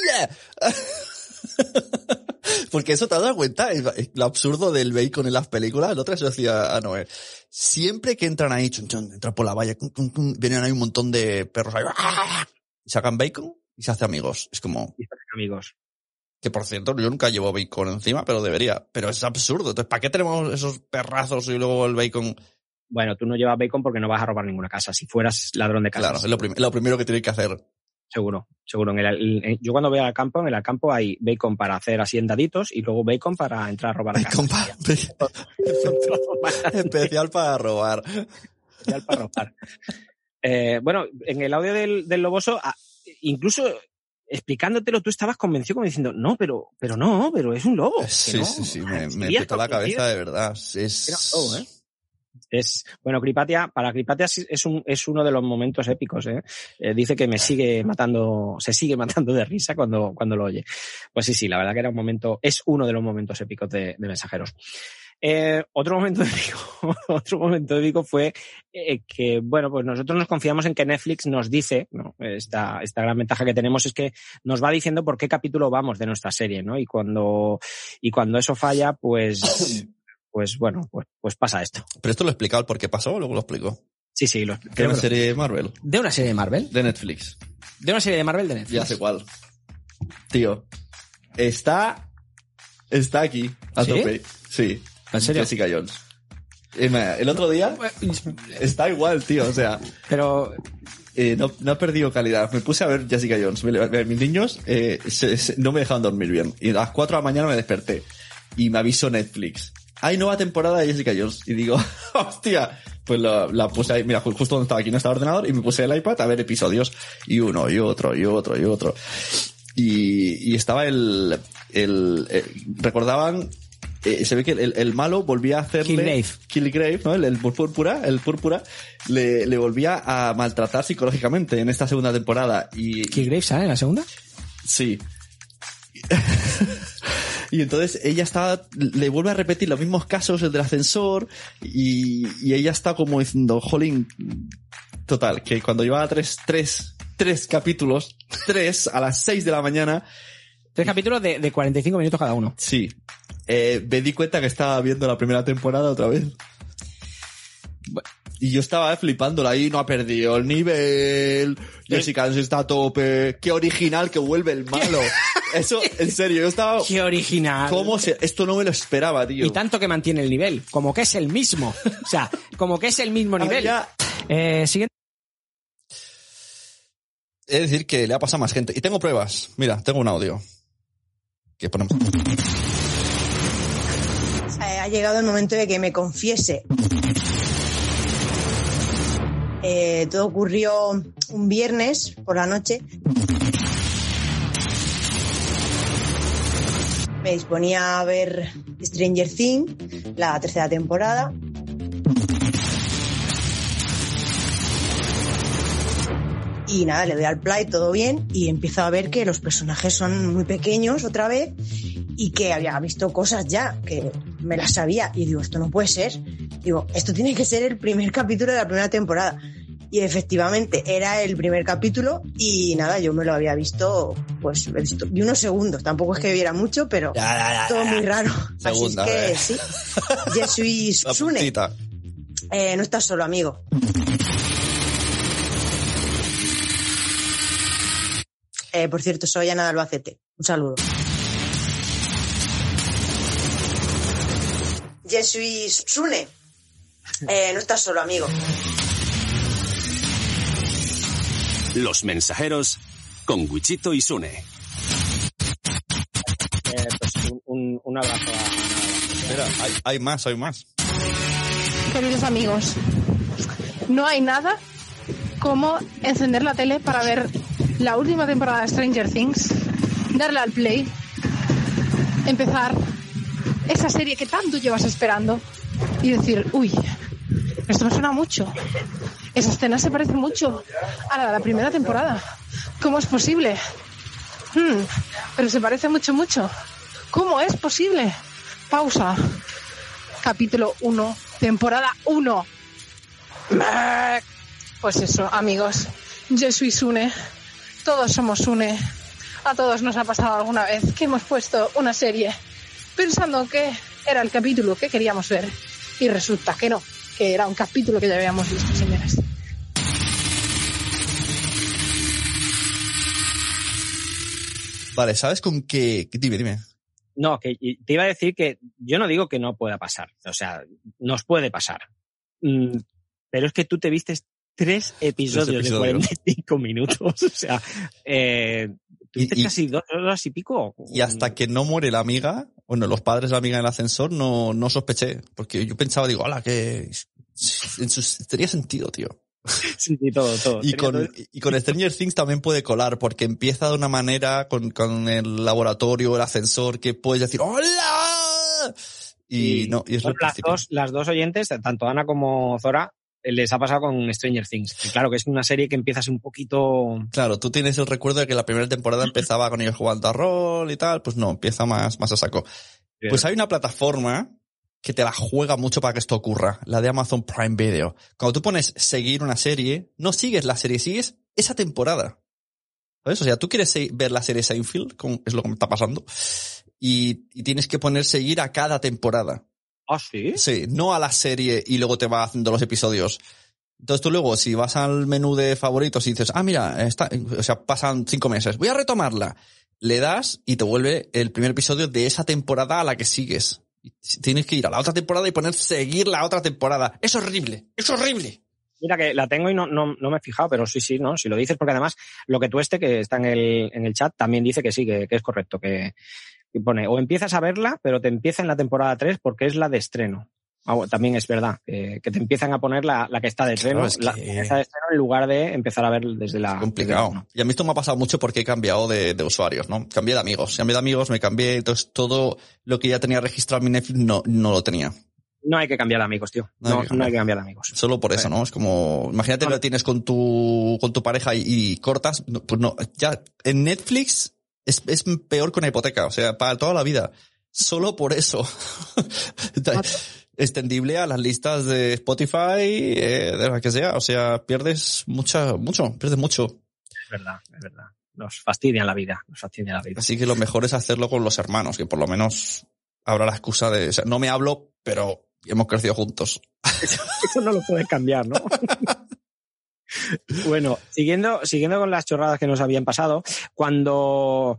Porque eso te has dado cuenta, Es- es lo absurdo del bacon en las películas. El otro se decía a Noé. Siempre que entran ahí, chun, chun, entran por la valla, vienen ahí un montón de perros ahí, ¡ah! y sacan bacon y se hace amigos. Es como, Y están amigos. que por cierto, yo nunca llevo bacon encima, pero debería. Pero es absurdo. Entonces, ¿para qué tenemos esos perrazos y luego el bacon? Bueno, tú no llevas bacon porque no vas a robar ninguna casa. Si fueras ladrón de casas. Claro, es lo, prim- lo primero que tienes que hacer. Seguro, seguro. En el- en- yo cuando voy al campo, en el campo hay bacon para hacer así en daditos y luego bacon para entrar a robar. Bacon pa- especial para robar. Especial para robar. Eh, bueno, en el audio del, del loboso, ah, incluso explicándotelo, tú estabas convencido como diciendo, no, pero, pero no, pero es un lobo. Sí, no. sí, sí, me, me petó la cabeza de verdad. Es... Era un lobo, ¿eh? Es, bueno, Cripatia, para Cripatia es, un, es uno de los momentos épicos, ¿eh? Eh, Dice que me sigue matando, se sigue matando de risa cuando, cuando lo oye. Pues sí, sí, la verdad que era un momento, es uno de los momentos épicos de, de mensajeros. Eh, otro momento épico, otro momento épico fue eh, que, bueno, pues nosotros nos confiamos en que Netflix nos dice, ¿no? Esta, esta gran ventaja que tenemos es que nos va diciendo por qué capítulo vamos de nuestra serie, ¿no? Y cuando, y cuando eso falla, pues, pues bueno, pues, pues pasa esto. Pero esto lo he explicado el por qué pasó, luego lo explico. Sí, sí, lo, Que creo una serie de Marvel. ¿De una serie de Marvel? De Netflix. ¿De una serie de Marvel de Netflix? Ya sé cuál. Tío, está... Está aquí, a ¿Sí? tope. Sí. ¿En serio? Jessica Jones. Eh, El otro día está igual, tío. O sea, Pero, eh, no, no ha perdido calidad. Me puse a ver Jessica Jones. Mis niños eh, se- se- no me dejaban dormir bien. Y a las 4 de la mañana me desperté. Y me avisó Netflix. Hay nueva temporada de Jessica Jones. Y digo, hostia. Pues la, la puse ahí, mira, ju- justo donde estaba aquí no estaba el ordenador. Y me puse el iPad a ver episodios. Y uno, y otro, y otro, y otro. Y, y estaba el, el, eh, recordaban eh, se ve que el, el malo volvía a hacerle... Killgrave. Killgrave, ¿no? El, el púrpura, el púrpura, le, le volvía a maltratar psicológicamente en esta segunda temporada. Y, ¿Killgrave sale en la segunda? Sí. y entonces ella está, le vuelve a repetir los mismos casos, el del ascensor, y, y ella está como diciendo, jolín, total, que cuando llevaba tres, tres, tres capítulos, tres a las seis de la mañana, Tres capítulos de, de 45 minutos cada uno. sí, eh, me di cuenta que estaba viendo la primera temporada otra vez. Y yo estaba flipándola ahí, no ha perdido el nivel. Jessica Jones está a tope. Qué original que vuelve el malo. Eso, en serio, yo estaba. Qué original. ¿Cómo se.? Esto no me lo esperaba, tío. Y tanto que mantiene el nivel, como que es el mismo. O sea, como que es el mismo nivel. ya. Eh, siguiente. Es decir, que le ha pasado a más gente. Y tengo pruebas. Mira, tengo un audio. Que ponemos. Eh, ha llegado el momento de que me confiese. Eh, todo ocurrió un viernes por la noche. Me disponía a ver Stranger Things, la tercera temporada. Y nada, le doy al play, todo bien, y empiezo a ver que los personajes son muy pequeños otra vez y que había visto cosas ya, que me las sabía. Y digo, esto no puede ser. Digo, esto tiene que ser el primer capítulo de la primera temporada. Y efectivamente era el primer capítulo y nada, yo me lo había visto, pues he visto, vi unos segundos, tampoco es que viera mucho, pero todo muy raro. Segunda, Así es que eh. sí, Sune, eh, no estás solo, amigo. Eh, por cierto, soy Ana de Albacete. Un saludo. Jesui Sune, eh, no estás solo, amigo. Los mensajeros con Wichito y Sune. Eh, pues un, un- un abrazo a... Espera, hay, hay más, hay más. Queridos amigos, no hay nada como encender la tele para ver la última temporada de Stranger Things, darle al play, empezar esa serie que tanto llevas esperando y decir, uy, esto me suena mucho. Esa escena se parece mucho a la de la primera temporada. ¿Cómo es posible? Hmm, pero se parece mucho, mucho. ¿Cómo es posible? Pausa. Capítulo 1, temporada 1. Pues eso, amigos. Yo soy Sune. Todos somos Sune. A todos nos ha pasado alguna vez que hemos puesto una serie pensando que era el capítulo que queríamos ver y resulta que no, que era un capítulo que ya habíamos visto, señores. Vale, ¿sabes con qué? Dime, dime. No, que te iba a decir que yo no digo que no pueda pasar. O sea, nos puede pasar. Mm, pero es que tú te vistes tres episodios, de episodios. 45 minutos. O sea, eh, Y- viste y- casi dos horas y pico. Y hasta que no muere la amiga, bueno, los padres de la amiga en el ascensor, no, no sospeché. Porque yo pensaba, digo, hola, que en su, tenía sentido, tío. Sí, sí, todo, todo. Y con, todo- y con Stranger Things también puede colar, porque empieza de una manera con, con el laboratorio, el ascensor, que puedes decir ¡Hola! Y, no, y es Bueno, lo las, dos, las dos oyentes, tanto Ana como Zora, les ha pasado con Stranger Things. Claro, que es una serie que empiezas un poquito... Claro, tú tienes el recuerdo de que la primera temporada empezaba con ellos jugando a rol y tal, pues no, empieza más, más a saco. Pues hay una plataforma que te la juega mucho para que esto ocurra, la de Amazon Prime Video. Cuando tú pones seguir una serie, no sigues la serie, sigues esa temporada. ¿Sabes? O sea, tú quieres ver la serie Seinfeld, como es lo que me está pasando, y, y tienes que poner seguir a cada temporada. ¿Ah, sí? Sí, no a la serie y luego te va haciendo los episodios. Entonces tú luego, si vas al menú de favoritos y dices, ah, mira, está, o sea, pasan cinco meses, voy a retomarla. Le das y te vuelve el primer episodio de esa temporada a la que sigues. Tienes que ir a la otra temporada y poner seguir la otra temporada. Es horrible, es horrible. Mira que la tengo y no, no, no me he fijado, pero sí, sí, ¿no? Si lo dices, porque además lo que tú este, que está en el, en el chat, también dice que sí, que, que es correcto, que, que pone, o empiezas a verla, pero te empieza en la temporada 3 porque es la de estreno. Ah, bueno, también es verdad, que, que te empiezan a poner la, la que está de estreno, Claro, es la, que- la que está de estreno en lugar de empezar a ver desde la... complicado. Y a mí esto me ha pasado mucho porque he cambiado de, de usuarios, ¿no? Cambié de amigos. Cambié de amigos, me cambié, entonces todo lo que ya tenía registrado en mi Netflix no, no lo tenía. No hay que cambiar de amigos, tío. No hay que cambiar. no hay que cambiar de amigos. Solo por eso, ¿no? Es como, imagínate que lo tienes con tu, con tu pareja y, y cortas, pues no, ya, en Netflix es, es peor que una hipoteca, o sea, para toda la vida. Solo por eso. Extendible a las listas de Spotify, eh, de la que sea, o sea, pierdes mucha, mucho, pierdes mucho. Es verdad, es verdad. Nos fastidian la vida, nos fastidian la vida. Así que lo mejor es hacerlo con los hermanos, que por lo menos habrá la excusa de, o sea, no me hablo, pero hemos crecido juntos. Eso no lo puedes cambiar, ¿no? bueno, siguiendo, siguiendo con las chorradas que nos habían pasado, cuando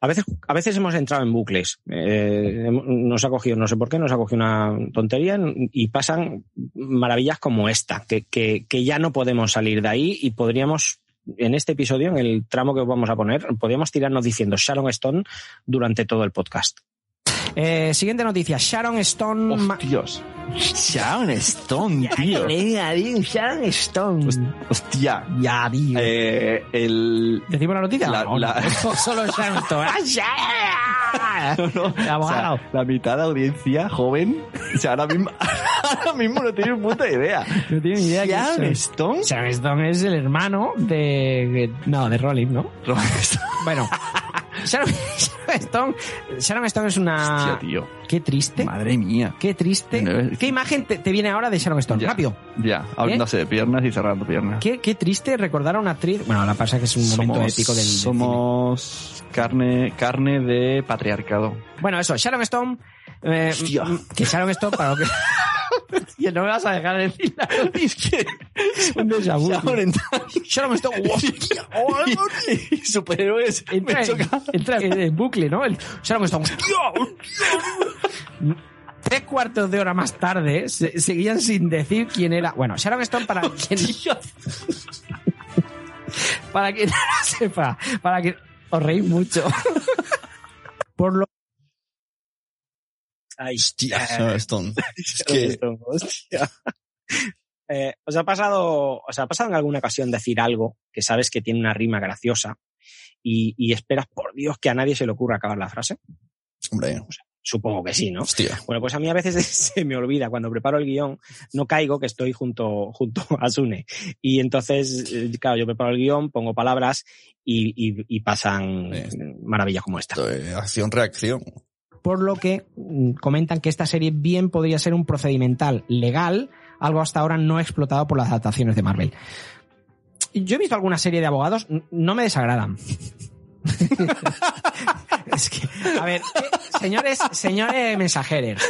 a veces, a veces hemos entrado en bucles, eh, nos ha cogido, no sé por qué, nos ha cogido una tontería y pasan maravillas como esta, que, que, que ya no podemos salir de ahí y podríamos, en este episodio, en el tramo que os vamos a poner, podríamos tirarnos diciendo Sharon Stone durante todo el podcast. Eh, siguiente noticia. Sharon Stone. Dios. Sharon Stone, tío. Sharon Stone. Hostia. Ya, tío. Eh, el... ¿Decimos la noticia? La- No, la- no, Solo Sharon Stone. ¡Ah, Sharon! No, no. Abogado. O sea, la mitad de audiencia joven, o sea, ahora mismo, ahora mismo no tiene puta idea. No tiene ni idea Sharon es. Stone. Sharon Stone es el hermano de. No, de Rolling, ¿no? Bueno. Sharon, Sharon Stone. Sharon Stone es una. Hostia, tío. Qué triste. Madre mía. Qué triste. No, ¿Qué imagen te, te viene ahora de Sharon Stone? Ya. Rápido. Ya, abriéndose de piernas y cerrando piernas. Qué, qué triste recordar a una actriz. Bueno, la pasa que es un momento épico del. Somos carne, carne de patriarcado. Bueno, eso, Sharon Stone. eh, Hostia. que Sharon Stone, para lo que. Y no me vas a dejar de decir la Es que un déjà vu. Sharon tío. Sharon Stone. hostia, oh, y superhéroes entra, me en, entra en en bucle, ¿no? El Sharon Stone. hostia, hostia. Tres cuartos de hora más tarde se- seguían sin decir quién era. Bueno, Sharon Stone, para quien. para quien no lo sepa, para que. Os reís mucho. Por lo Hostia, eh, Stone. Es que, hostia. Eh, ¿os, ha pasado, ¿Os ha pasado en alguna ocasión decir algo que sabes que tiene una rima graciosa y, y esperas, por Dios, que a nadie se le ocurra acabar la frase? hombre, Supongo que sí, ¿no? hostia. Bueno, pues a mí a veces se me olvida, cuando preparo el guion, no caigo que estoy junto, junto a Sune. Y entonces, eh, claro, yo preparo el guion, pongo palabras y, y- y pasan maravillas como esta. Acción-reacción. Por lo que mm, comentan que esta serie bien podría ser un procedimental legal, algo hasta ahora no explotado por las adaptaciones de Marvel. Yo he visto alguna serie de abogados, no me desagradan. es que, a ver, ¿qué- señores, señores mensajeros.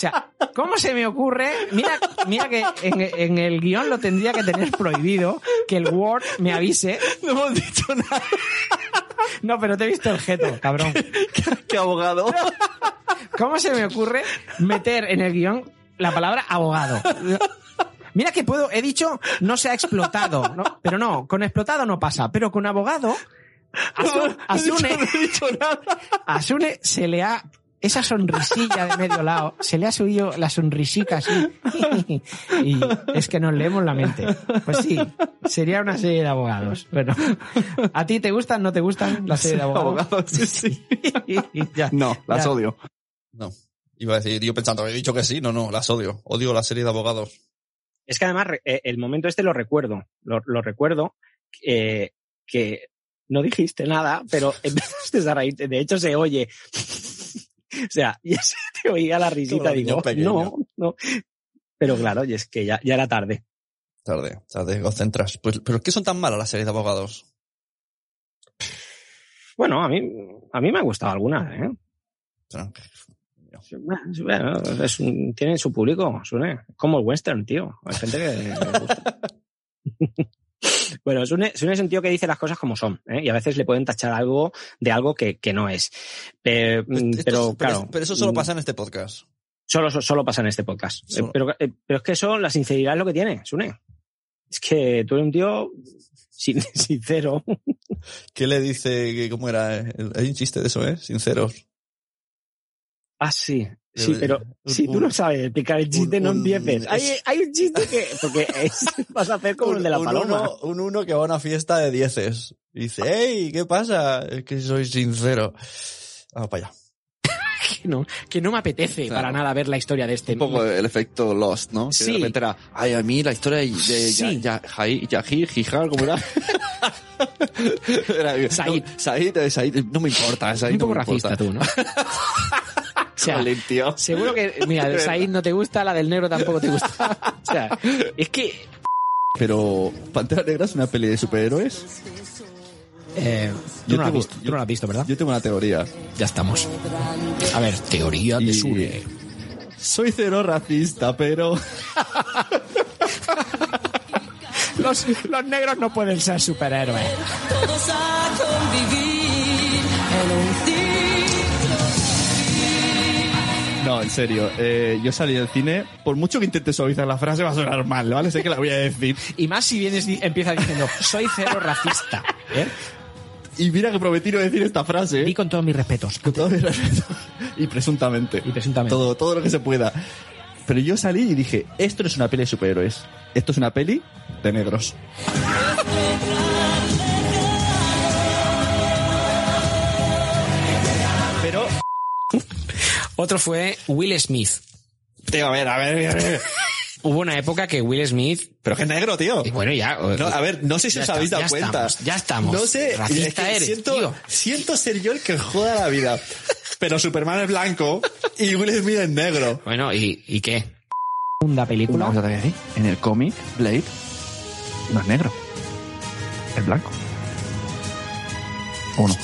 O sea, ¿cómo se me ocurre? Mira, mira que en, en el guion lo tendría que tener prohibido que el Word me avise. No hemos dicho nada. No, pero te he visto el geto, cabrón. ¿Qué abogado? ¿Cómo se me ocurre meter en el guion la palabra abogado? Mira que puedo, he dicho no se ha explotado, ¿no? pero no, con explotado no pasa, pero con abogado, a, Su- a Sune, No he dicho nada. a Sune se le ha, esa sonrisilla de medio lado, se le ha subido la sonrisica así, y es que nos leemos la mente. Pues sí, sería una serie de abogados. Bueno, ¿a ti te gustan, no te gustan la serie de abogados? Abogados, sí, sí. Ya. No, las Ya. odio. No. Iba a decir, yo pensando, he dicho que sí, no, no, las odio. Odio la serie de abogados. Es que además eh, el momento este lo recuerdo, lo, lo recuerdo eh, que no dijiste nada, pero empezaste a reírte. De hecho, se oye. o sea, ya se te oía la risita. Digo, pequeño. no, no. Pero claro, y es que ya, ya era tarde. Tarde, tarde, concentras. Pues, pero ¿qué son tan malas las series de abogados? Bueno, a mí, a mí me han gustado algunas, ¿eh? Bueno, es un- tienen su público, Sune. Como el western, tío. Hay gente que gusta. Bueno, Sune, Sune es un tío que dice las cosas como son, ¿eh? y a veces le pueden tachar algo de algo que, que no es. Pero, mm, Esto- pero, claro. pero eso solo mm, pasa en este podcast. Solo, solo pasa en este podcast. Solo. Eh, Pero, eh, pero es que eso, la sinceridad es lo que tiene, Sune. Es que tú eres un tío sin- sincero. ¿Qué le dice? ¿Cómo era? El- Hay un chiste de eso, ¿eh? Sinceros. Ah, sí. Sí, pero si tú no sabes explicar el chiste, no empieces. Hay, hay un chiste que. Porque es- vas a hacer como el de la un paloma. Uno, un uno que va a una fiesta de dieces. Y dice, hey, ¿qué pasa? Es que soy sincero. Vamos para allá. Que no, que no me apetece Claro. para nada ver la historia de este. Un poco el efecto Lost, ¿no? Que Sí. de repente era, ay, a mí la historia de, de Sí. ya, Jijar, ¿cómo era? era Said. No, Said, eh, Said, no me importa, Said un no poco me importa. racista tú, ¿no? sea, tío. seguro que, mira, el Said no te gusta, la del negro tampoco te gusta. o sea, es que Pero, ¿Pantera Negra es una peli de superhéroes? eh, tú, Yo no la has visto, tú no la has visto, ¿verdad? Yo tengo una teoría. Ya estamos. A ver, teoría de Y- Sune. Soy cero racista, pero... Los, los negros no pueden ser superhéroes. Todos a convivir No, en serio. eh, yo salí del cine, por mucho que intente suavizar la frase, va a sonar mal, ¿vale? Sé que la voy a decir. Y más si vienes y empiezas diciendo, soy cero racista. ¿eh? Y mira que prometí no decir esta frase. Y con todos mis respetos. Con todo mi respeto. Y presuntamente. Y presuntamente. Todo, todo lo que se pueda. Pero yo salí y dije, esto no es una peli de superhéroes. Esto es una peli de negros. Otro fue Will Smith. Tío, a ver, a ver, a ver. Hubo una época que Will Smith. Pero que es negro, tío. Y bueno, ya. No, a ver, no sé si os está, habéis dado ya cuenta. estamos, ya estamos. No sé, Racista es que eres, siento, tío. siento ser yo el que joda la vida. Pero Superman es blanco y Will Smith es negro. Bueno, ¿y, y qué? Segunda película. Voy a decir. En el cómic, Blade no es negro. Es blanco. ¿O no?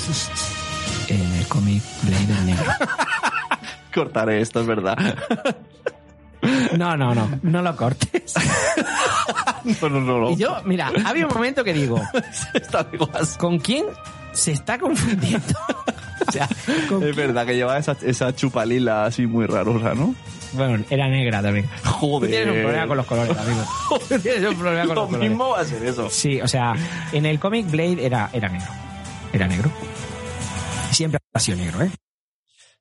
En el cómic Blade es negro. Cortaré esto, es verdad. No, no, no. No lo cortes. No, no, no, no. Y yo, mira, había un momento que digo. ¿con quién se está confundiendo? o sea, ¿con Es verdad que lleva esa, esa chupalila así muy rarosa, ¿no? Bueno, era negra también. Joder. Tienes un problema con los colores, amigo. Tienes un problema con Lo los colores. mismo va a ser eso. Sí, o sea, en el cómic Blade era, era negro. Era negro. Siempre ha sido negro, ¿eh?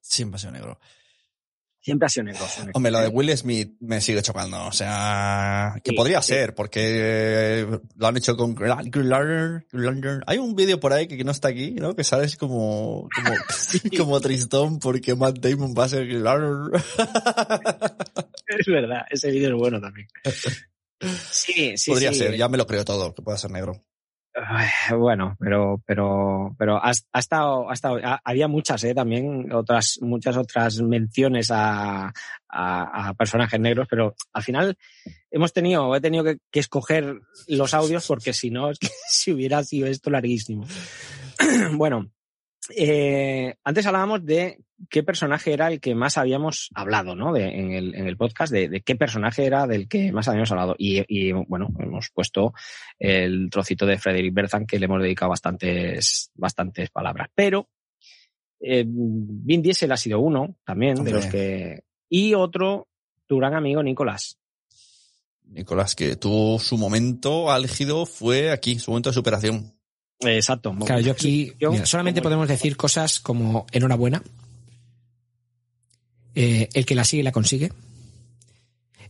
Siempre ha sido negro. Siempre ha sido negro. Hombre, lo de Will Smith me sigue chocando. O sea, que Sí, podría sí. ser, porque lo han hecho con. Hay un vídeo por ahí que no está aquí, ¿no? Que sale así como, como, como tristón porque Matt Damon va a ser. Es verdad, ese vídeo es bueno también. Sí, sí, podría ser, ya me lo creo todo, que pueda ser negro. Bueno, pero, pero, pero ha, ha estado, ha estado, ha- había muchas, eh, también otras, muchas otras menciones a, a, a personajes negros, pero al final hemos tenido, he tenido que, que escoger los audios porque si no, es que si hubiera sido esto larguísimo. bueno, eh, antes hablábamos de qué personaje era el que más habíamos hablado, ¿no? De, en, el, en el podcast, de, de qué personaje era del que más habíamos hablado. Y, y, bueno, hemos puesto el trocito de Frederick Berthan que le hemos dedicado bastantes, bastantes palabras. Pero eh, Vin Diesel ha sido uno también Hombre. de los que. Y otro, tu gran amigo Nicolás. Nicolás, que tuvo su momento álgido fue aquí, su momento de superación. Exacto. Claro, yo aquí Yo, solamente podemos decir cosas como enhorabuena. Eh, el que la sigue la consigue.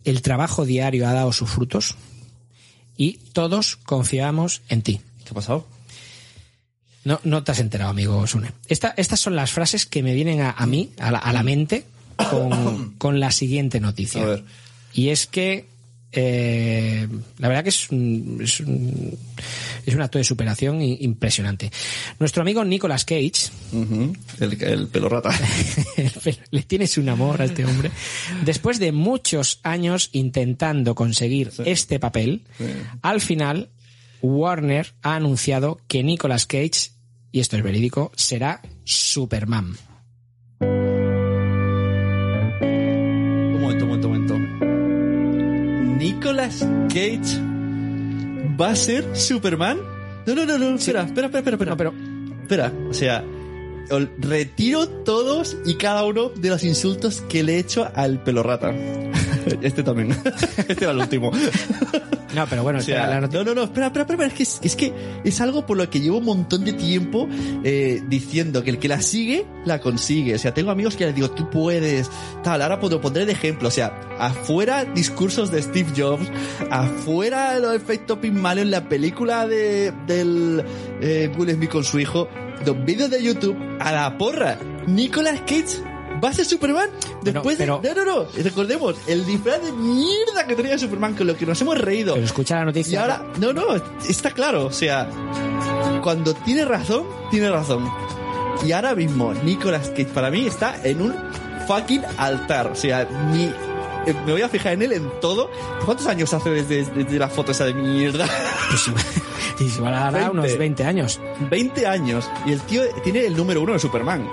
El trabajo diario ha dado sus frutos. Y todos confiamos en ti. ¿Qué ha pasado? No, no te has enterado, amigo Sune. Esta- estas son las frases que me vienen a, a mí, a la, a la mente, con, con la siguiente noticia. A ver. Y es que eh, la verdad que es un, es un, es un acto de superación impresionante. Nuestro amigo Nicolas Cage, el, el pelo rata. le tienes un amor a este hombre, después de muchos años intentando conseguir este papel, al final Warner ha anunciado que Nicolas Cage, y esto es verídico, será Superman. Nicolas Cage va a ser Superman. No, no, no, no. Espera, espera, espera, espera, espera. No, pero Espera, o sea, retiro todos y cada uno de los insultos que le he hecho al pelo rata. Este también. Este era el último. No, pero bueno, O sea, espera, la no, no, no, espera, espera, espera, es que es, es que es algo por lo que llevo un montón de tiempo eh, diciendo que el que la sigue, la consigue. O sea, tengo amigos que les digo, tú puedes, tal, ahora lo pondré de ejemplo. O sea, afuera discursos de Steve Jobs, afuera los efectos Pygmalion en la película de, del eh, Will Smith con su hijo, los vídeos de YouTube, a la porra. Nicolas Cage va a ser Superman después pero- de... No, no, no, recordemos, el disfraz de mierda que tenía Superman, con lo que nos hemos reído. Pero escucha la Y noticia. ahora, no, no, está claro. O sea, cuando tiene razón, tiene razón. Y ahora mismo, Nicolas Cage para mí está en un fucking altar. O sea, ni. Eh, Me voy a fijar en él en todo. ¿Cuántos años hace desde, desde la foto esa de mierda? Pues dar 20. unos 20 años. 20 años. Y el tío tiene el número uno de Superman.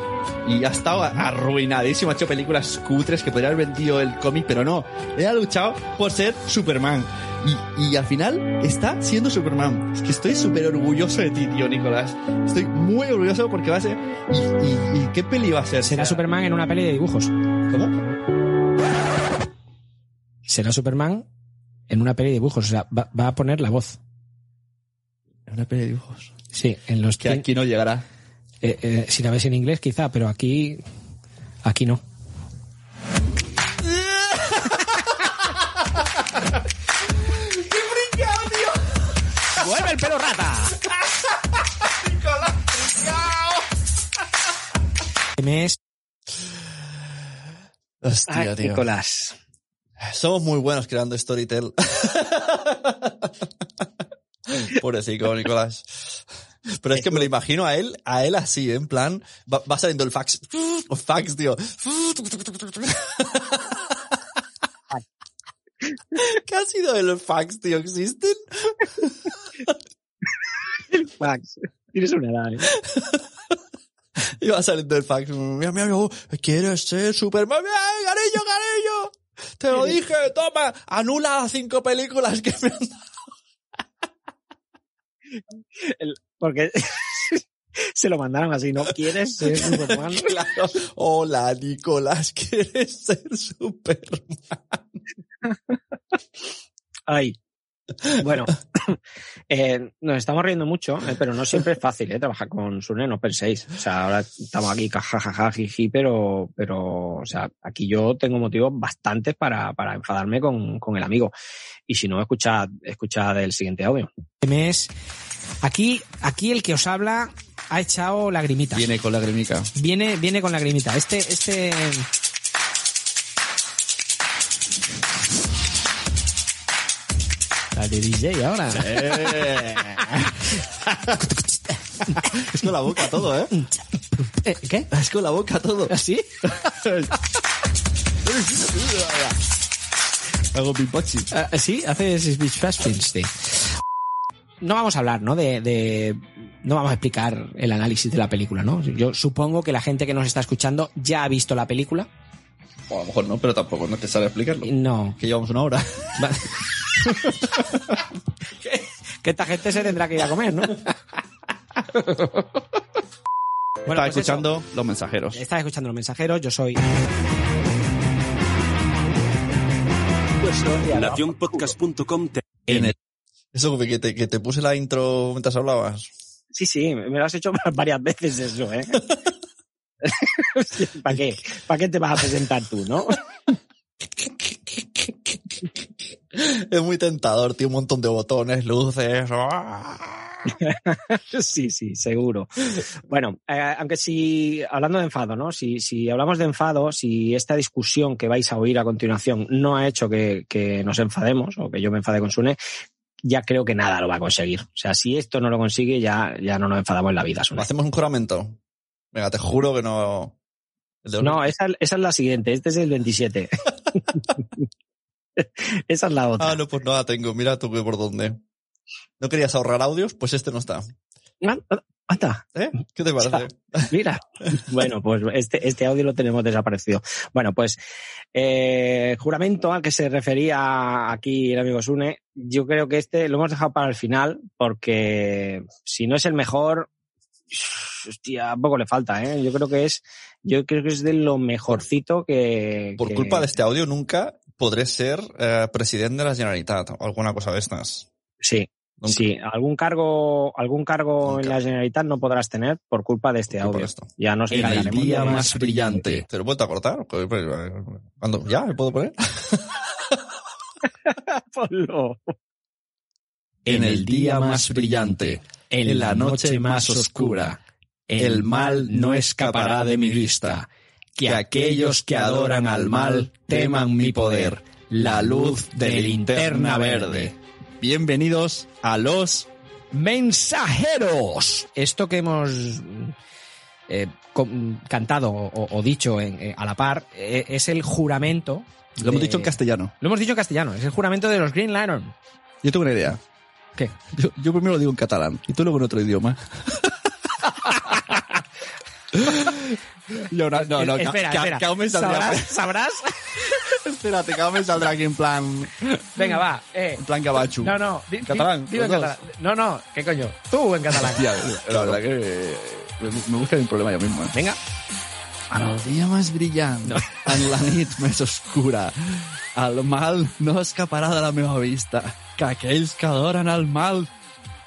Y ha estado arruinadísimo. Ha hecho películas cutres que podría haber vendido el cómic, pero no. Él ha luchado por ser Superman. Y, y al final está siendo Superman. Es que estoy súper orgulloso de ti, tío, Nicolás. Estoy muy orgulloso porque va a ser. ¿Y, y, y qué peli va a ser? Será O sea, Superman en una peli de dibujos. ¿Cómo? Será Superman en una peli de dibujos. O sea, va, va a poner la voz. En una peli de dibujos. Sí, en los Que aquí no llegará. Eh, eh, si la ves en inglés, quizá, pero aquí. Aquí no. ¡Qué brincado, tío! ¡Vuelve el pelo rata! ¡Nicolás, brincado! Mes. Hostia, Ay, tío. Nicolás. Somos muy buenos creando Storytel. Pobrecito, Nicolás. Pero es que me lo imagino a él, a él así, en plan, va, va saliendo el fax. O fax, tío. ¿Qué ha sido el fax, tío? ¿Existen? Max, tienes una edad, ¿eh? Y va saliendo el fax. Mi amigo, ¿quieres ser Superman? ¡Ay, cariño, cariño! Te lo dije, toma, anula las cinco películas que me han El- porque se lo mandaron así, ¿no? ¿Quieres ser Superman? Claro. Hola, Nicolás, ¿quieres ser Superman? Ay. Bueno, eh, nos estamos riendo mucho, eh, pero no siempre es fácil eh, trabajar con Sune, no penséis. O sea, ahora estamos aquí, jajaja, jiji, pero, pero, o sea, aquí yo tengo motivos bastantes para, para enfadarme con, con el amigo. Y si no, escuchad, escuchad el siguiente audio. Mes. Aquí, aquí el que os habla ha echado lagrimitas. Viene con la gremica. Viene, viene con lagrimita. Este, este. De DJ ahora. es con la boca todo, ¿eh? Eh, ¿Qué? Es con la boca todo. ¿Así? Hago pimpachi. Ah, sí, haces speech fasting, sí. No vamos a hablar, ¿no? De, de- no vamos a explicar el análisis de la película, ¿no? Yo supongo que la gente que nos está escuchando ya ha visto la película. O a lo mejor no, pero tampoco no te sale explicarlo. No. Que llevamos una hora. Va- que esta gente se tendrá que ir a comer, ¿no? Estaba pues escuchando los mensajeros. Estás escuchando los mensajeros, yo soy. Nacionpodcast.com te- En el- Eso que te, que te puse la intro mientras hablabas. Sí, sí, me lo has hecho varias veces eso, ¿eh? ¿Para qué? ¿Para qué te vas a presentar tú, no? Es muy tentador, tío, un montón de botones, luces. Sí, sí, seguro. Bueno, eh, aunque si, hablando de enfado, ¿no? Si, si hablamos de enfado, si esta discusión que vais a oír a continuación no ha hecho que, que nos enfademos o que yo me enfade con Sune, ya creo que nada lo va a conseguir. O sea, si esto no lo consigue, ya, ya no nos enfadamos en la vida, Sune. Hacemos un juramento. Venga, te juro que no. No, esa, esa es la siguiente. Este es el 27. esa es la otra. Ah, no, pues no la tengo. Mira tú que por dónde. ¿No querías ahorrar audios? Pues este no está. Anda. ¿Eh? ¿Qué te parece? Mira. Bueno, pues este, este audio lo tenemos desaparecido. Bueno, pues eh, juramento al que se refería aquí el amigo Sune, yo creo que este lo hemos dejado para el final porque si no es el mejor, hostia, poco le falta, ¿eh? Yo creo que es, yo creo que es de lo mejorcito que... Por que- culpa de este audio nunca podré ser eh, presidente de la Generalitat o alguna cosa de estas. Sí. Nunca. Sí, algún cargo, algún cargo en la Generalitat no podrás tener por culpa de este Por audio. esto. Ya nos En el día más brillante. ¿Te lo he vuelto a cortar? Pues, pues, ¿Cuándo? ¿Ya? ¿Me puedo poner? Ponlo. En el día más brillante, en la noche más oscura, el mal no escapará de mi vista. Que aquellos que adoran al mal teman mi poder, la luz de linterna verde. Bienvenidos a los mensajeros. Esto que hemos eh, cantado o, o dicho en- eh, a la par eh, es el juramento. Lo hemos dicho en castellano. Lo hemos dicho en castellano. Es el juramento de los Green Lantern. Yo tengo una idea. ¿Qué? Yo, yo primero lo digo en catalán y tú luego en otro idioma. Y ahora, no, no, Eh, espera, que, espera. que aún me saldrá- ¿Sabrás? ¿Sabrás? Espérate, que aún me saldrá aquí en plan. Venga, va. Eh. En plan gabachu. No, no. di- ¿Catalán? dilo en catalán. No, no. ¿Qué coño? Tú en catalán. La verdad que me, me busca un problema yo mismo. ¿eh? Venga. El dia més brillant, en la nit més oscura, el mal no escaparà de la meva vista, que aquells que adoren el mal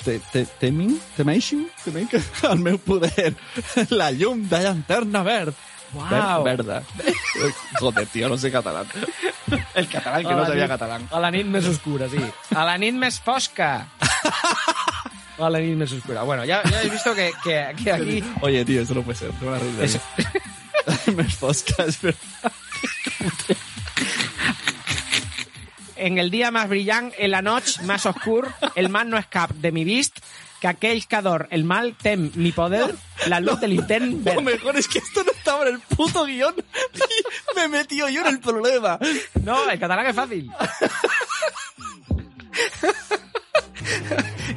te, te, temin, temeixin, temin que el meu poder, la llum de llanterna verd. Uau. Ver- verda. Joder, tío, no sé catalán. El catalán que A no la sabía nit- catalán. A la nit més oscura, sí. A la nit més fosca. A la nit més oscura. Bueno, ya, ya habéis visto que, que, que aquí... Oye, tío, esto no puede ser. Te voy Més fosca, és verdad. En el día más brillante, en la noche más oscur, el mal no escap de mi vist, que aquell que ador el mal tem mi poder, la luz del intern Lo mejor es que esto no estaba en el puto guion y me he metido yo en el problema. No, el catalán es fácil.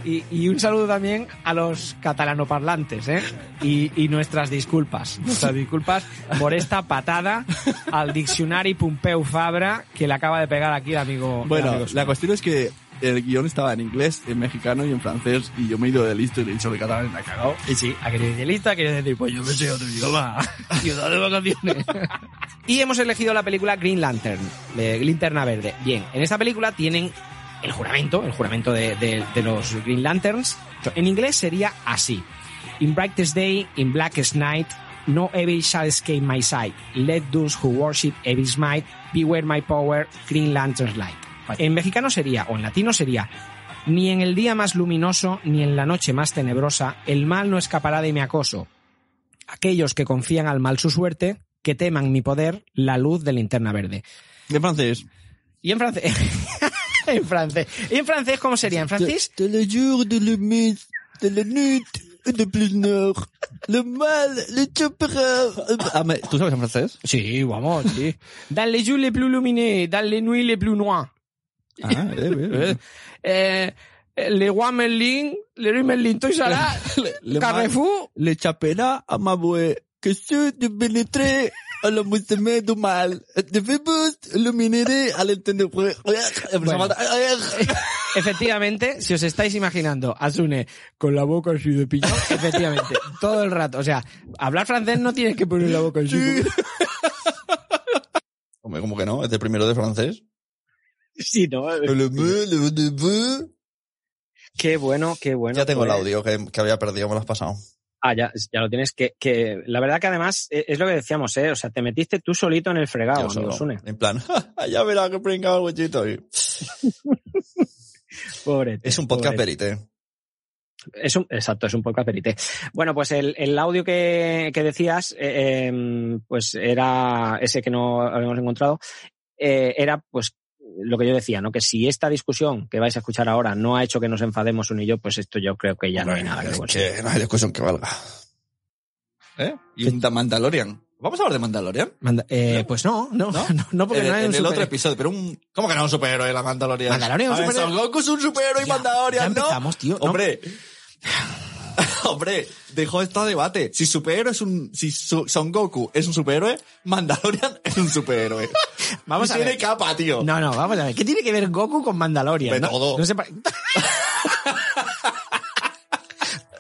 Y, y un saludo también a los catalanoparlantes, ¿eh? Y, y nuestras disculpas. Nuestras disculpas por esta patada al diccionario Pompeu Fabra que le acaba de pegar aquí el amigo. el Bueno, amigo la cuestión es que el guion estaba en inglés, en mexicano y en francés y yo me he ido de listo y le he dicho de catalán me ha cagado. Y sí, ha querido decir lista, querido decir, pues yo me sé otro idioma. Ciudad de vacaciones. y hemos elegido la película Green Lantern, de Linterna Verde. Bien, en esta película tienen el juramento, el juramento de, de- de los Green Lanterns. En inglés sería así. In brightest day, in blackest night, no evil shall escape my sight. Let those who worship evil's might beware my power, Green Lantern's light. En mexicano sería, o en latino sería, ni en el día más luminoso, ni en la noche más tenebrosa, el mal no escapará de mi acoso. Aquellos que confían al mal su suerte, que teman mi poder, la luz de linterna verde. En francés. Y en francés. en francés. ¿Y en francés cómo sería? ¿En francés? De le jour, de le mes, de la nuit, de plus nord, le mal, le chopera. Ah, me- ¿Tú sabes en francés? Sí, vamos, sí. Dans les jours les plus lumineux, dans les nuits les plus noires. Ah, eh, eh, eh. Eh, le Roi Merlin, le Roi Merlin, Toys R Us, Le Carrefour? mal, le chapera à ma voix, que ceux de pénétrer mal, de fébus, illumineré à l'entendre. Bueno. Efectivamente, si os estáis imaginando a Sune con la boca así de piñón, efectivamente, todo el rato. O sea, hablar francés no tienes que poner la boca así. Hombre, ¿cómo que no? ¿Es de primero de francés? Sí, ¿no? Qué bueno, qué bueno. Ya tengo el Pues- audio que, que había perdido, me lo has pasado. Ah, ya, ya lo tienes. Que, que la verdad que además eh, es lo que decíamos, ¿eh? O sea, te metiste tú solito en el fregado, solo. Sune. En plan, ya verá que pringado el huechito. Y- Pobre. Es un podcast perite. Es un, exacto, es un podcast perite. Bueno, pues el, el audio que, que decías, eh, em, pues era ese que no habíamos encontrado, eh, era pues lo que yo decía, ¿no? Que si esta discusión que vais a escuchar ahora no ha hecho que nos enfademos uno y yo, pues esto yo creo que ya no hay nada que que no hay discusión que valga. ¿Eh? Y un The Mandalorian. ¿Vamos a hablar de Mandalorian? Manda- eh, Pues no, no, no, no, porque en, no hay en un el otro episodio, pero un... ¿Cómo que no es un superhéroe la Mandalorian? Mandalorian es un superhéroe. Son Goku es un superhéroe y Mandalorian, ya ¿no? empezamos, tío, no. Hombre... Dejó esto a debate. Si superhéroe es un... Si su- Son Goku es un superhéroe, Mandalorian es un superhéroe. Vamos Y a tiene ver. capa, tío. No, no, vamos a ver. ¿Qué tiene que ver Goku con Mandalorian? De no? todo. No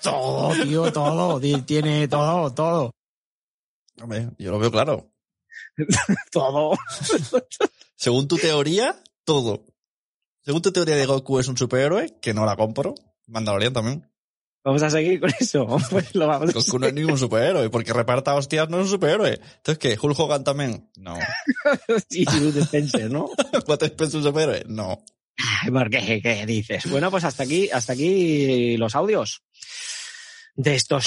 todo, tío, todo. Ti- Tiene todo, todo. Hombre, yo lo veo claro. Todo. Según tu teoría, todo. Según tu teoría de Goku es un superhéroe, que no la compro. Mandalorian también. Vamos a seguir con eso. Pues lo vamos a Goku no es ningún superhéroe, porque reparta hostias no es un superhéroe. Entonces, ¿qué? ¿Hulk Hogan también? No. Y Bud Spencer, ¿no? ¿Cuánto es un superhéroe? No. ¿Por qué? ¿Qué dices? Bueno, pues hasta aquí, hasta aquí los audios de estos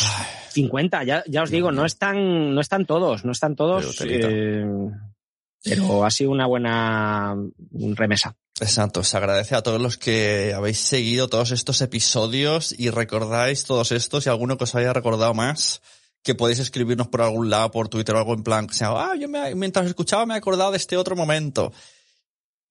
50. Ya, ya os digo, no están, no están todos, no están todos, eh, pero ha sido una buena remesa. Exacto, se agradece a todos los que habéis seguido todos estos episodios y recordáis todos estos y alguno que os haya recordado más, que podéis escribirnos por algún lado, por Twitter o algo en plan, que sea, ah, yo me- mientras escuchaba me he acordado de este otro momento.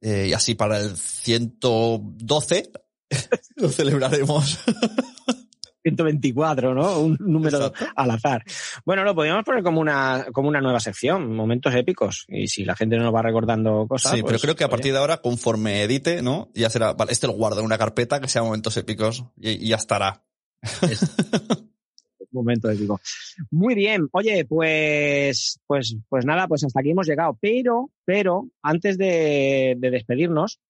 Eh, y así para el 112 lo celebraremos. 124, ¿no? Un número al azar. Bueno, lo podríamos poner como una, como una nueva sección, momentos épicos. Y si la gente no nos va recordando cosas. Sí, pero pues, creo que a partir de ahora, conforme edite, ¿no? Ya será, vale, este lo guardo en una carpeta que sea momentos épicos y, y ya estará. momento épico. Muy bien. Oye, pues, pues, pues nada, pues hasta aquí hemos llegado. Pero, pero, antes de, de despedirnos,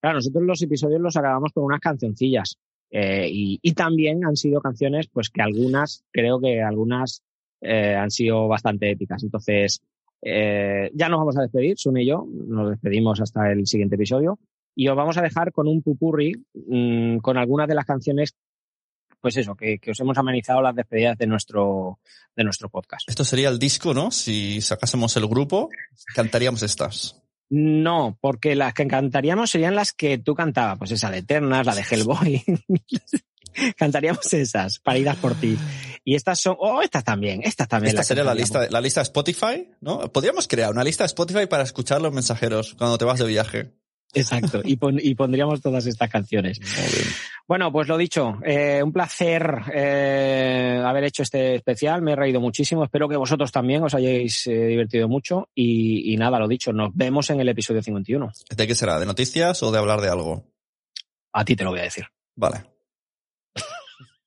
claro, nosotros los episodios los acabamos con unas cancioncillas. Eh, y, también han sido canciones, pues que algunas, creo que algunas eh, han sido bastante épicas. Entonces, eh, ya nos vamos a despedir, Sun y yo, nos despedimos hasta el siguiente episodio. Y os vamos a dejar con un pupurri mm, con algunas de las canciones pues eso, que, que os hemos amenizado las despedidas de nuestro, de nuestro podcast. Esto sería el disco, ¿no? Si sacásemos el grupo, cantaríamos estas. No, porque las que cantaríamos serían las que tú cantabas, pues esa de Eternas, la de Hellboy. cantaríamos esas, paridas por ti. Y estas son, oh, estas también, estas también. Esta sería la lista, la lista de Spotify, ¿no? Podríamos crear una lista de Spotify para escuchar los mensajeros cuando te vas de viaje. Exacto, y, pon- y pondríamos todas estas canciones. Bueno, pues lo dicho, eh, un placer eh, haber hecho este especial, me he reído muchísimo, espero que vosotros también os hayáis eh, divertido mucho y, y nada, lo dicho, nos vemos en el episodio 51. ¿De qué será? ¿De noticias o de hablar de algo? A ti te lo voy a decir. Vale.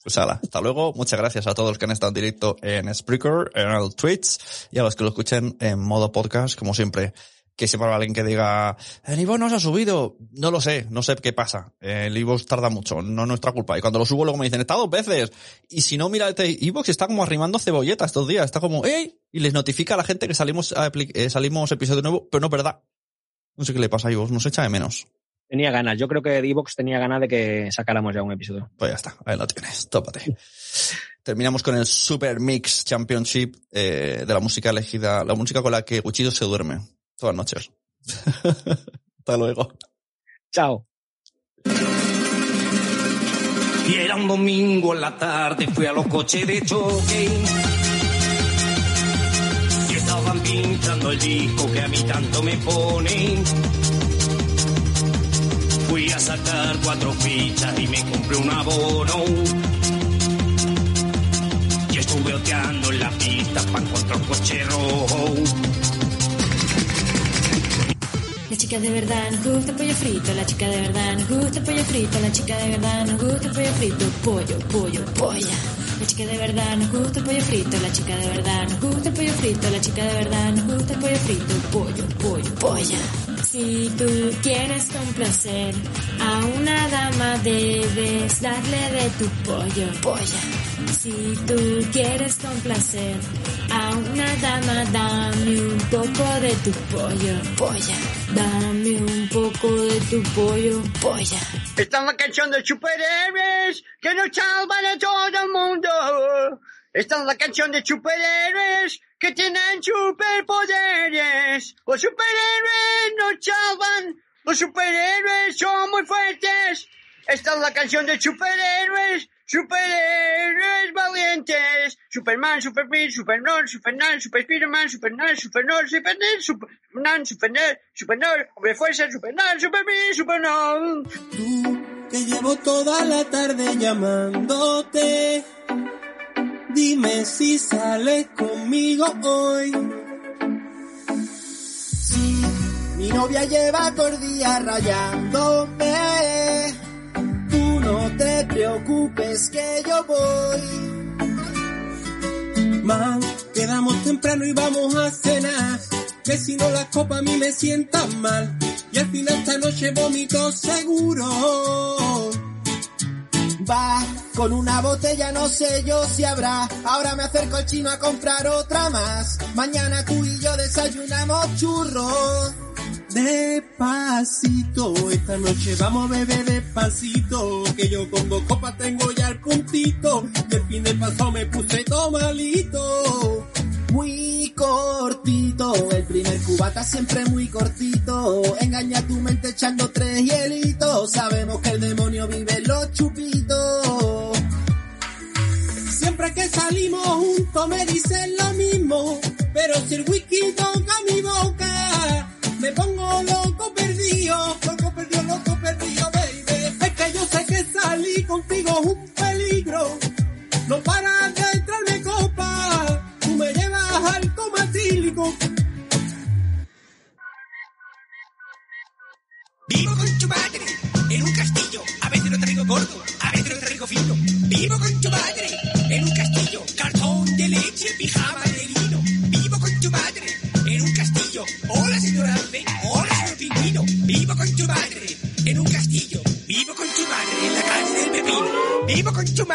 Pues ala, hasta luego. Muchas gracias a todos los que han estado en directo en Spreaker, en el Twitch y a los que lo escuchen en modo podcast, como siempre. Que siempre habrá alguien que diga, el Ivo no se ha subido. No lo sé, no sé qué pasa. El Ivox tarda mucho, no es nuestra culpa. Y cuando lo subo luego me dicen, está dos veces. Y si no, mira, este Ivox está como arrimando cebolleta estos días. Está como, ¡ey! Y les notifica a la gente que salimos, eh, salimos episodio nuevo, pero no es verdad. No sé qué le pasa a Ivox, nos echa de menos. Tenía ganas, yo creo que Divox tenía ganas de que sacáramos ya un episodio. Pues ya está, ahí lo tienes, tópate. Terminamos con el Super Mix Championship eh, de la música elegida, la música con la que Cuchillo se duerme todas noches. Hasta luego. Chao. Y era un domingo en la tarde, fui a los coches de choque. Y estaban pinchando el disco que a mí tanto me pone. Fui a sacar cuatro fichas y me compré un abono. Y estuve oteando en la pista para encontrar un coche rojo. La chica de verdad nos gusta el pollo frito, la chica de verdad nos gusta el pollo frito, la chica de verdad nos gusta el pollo frito, pollo, pollo, polla. La chica de verdad nos gusta el pollo frito, la chica de verdad nos gusta el pollo frito, la chica de verdad nos gusta el pollo frito, pollo, pollo, polla. Si tú quieres complacer a una dama debes darle de tu pollo, polla. Si tú quieres complacer a una dama, dame un poco de tu pollo, polla. Dame un poco de tu pollo, polla. Esta es la canción de superhéroes que nos salvan a todo el mundo. Esta es la canción de superhéroes que tienen superpoderes. Los superhéroes nos salvan. Los superhéroes son muy fuertes. Esta es la canción de superhéroes. Superhéroes valientes. Superman, Superman, Superman, Superman, Super Spiderman, Superman, Superman, Superman, Superman, Superman, Superman, Hombre Fuerza, Superman, Superman, Superman. que llevo toda la tarde llamándote. Dime si sales conmigo hoy. Mi novia lleva todo día rayándome. No te preocupes que yo voy. Man, quedamos temprano y vamos a cenar. Que si no la copa a mí me sienta mal. y al final esta noche vomito seguro. Va con una botella, no sé yo si habrá. Ahora me acerco al chino a comprar otra más. Mañana tú y yo desayunamos churros. Despacito, esta noche vamos a beber despacito. Que yo con dos copas tengo ya el puntito. Y el fin de paso me puse todo malito. Muy cortito, el primer cubata siempre muy cortito. Engaña tu mente echando tres hielitos. Sabemos que el demonio vive en los chupitos. Siempre que salimos juntos me dicen lo mismo. Pero si el whisky toca mi boca, me pongo loco perdido. Loco perdido, loco perdido, baby. Es que yo sé que salí contigo un peligro. No para de entrarme copa. Tú me llevas al comatílico. Vivo con tu madre en un castillo. A veces lo traigo gordo, a veces lo traigo fino. Vivo con tu madre en un castillo.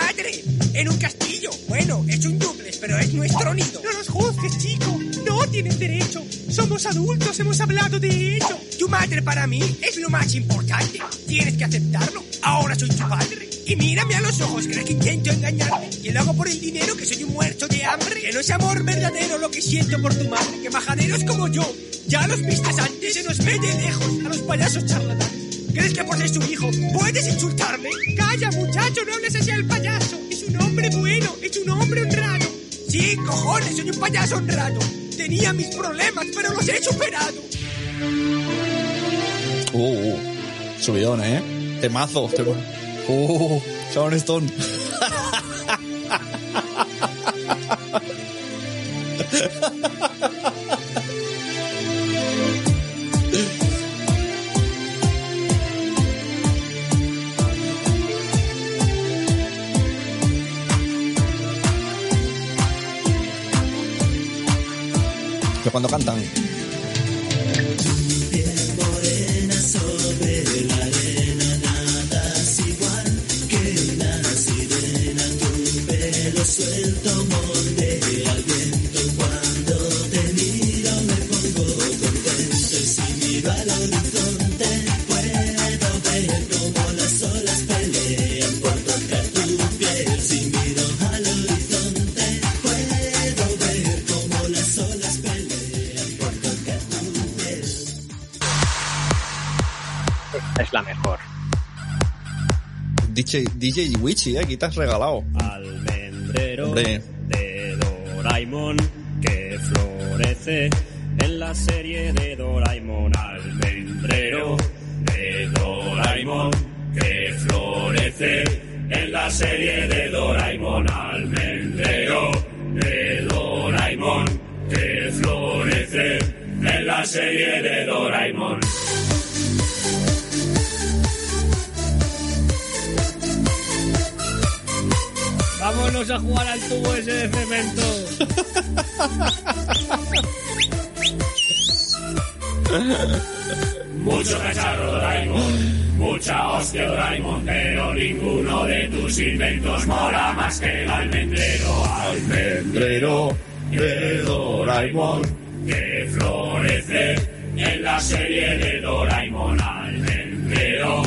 Madre en un castillo. Bueno, es un duplex, pero es nuestro nido. No nos juzgues, chico. No tienes derecho. Somos adultos, hemos hablado de ello. Tu madre para mí es lo más importante. Tienes que aceptarlo. Ahora soy tu padre. Y mírame a los ojos, crees que intento engañarme. Que lo hago por el dinero, que soy un muerto de hambre. Que no es amor verdadero lo que siento por tu madre. Que majaderos como yo, ya los vistes antes. Se nos mete lejos a los payasos charlatanes. ¿Crees que por ser su hijo puedes insultarme? Calla, muchacho, no hables así al payaso. Es un hombre bueno, es un hombre honrado. Sí, cojones, soy un payaso honrado. Tenía mis problemas, pero los he superado. Uh, uh, subidón, ¿eh? Temazo. temazo. Uh, Sharon Stone. cuando cantan. DJ, DJ Witchy, ¿eh? Aquí te has regalado. Almendrero Hombre. de Doraemon que florece en la serie de Doraemon. Almendrero de Doraemon que florece en la serie de Doraemon. Almendrero de Doraemon que florece en la serie de Doraemon. Vámonos a jugar al tubo ese de cemento. Mucho cacharro Doraemon, mucha hostia Doraemon, pero ninguno de tus inventos mola más que el almendrero. Almendrero de Doraemon, que florece en la serie de Doraemon. Almendrero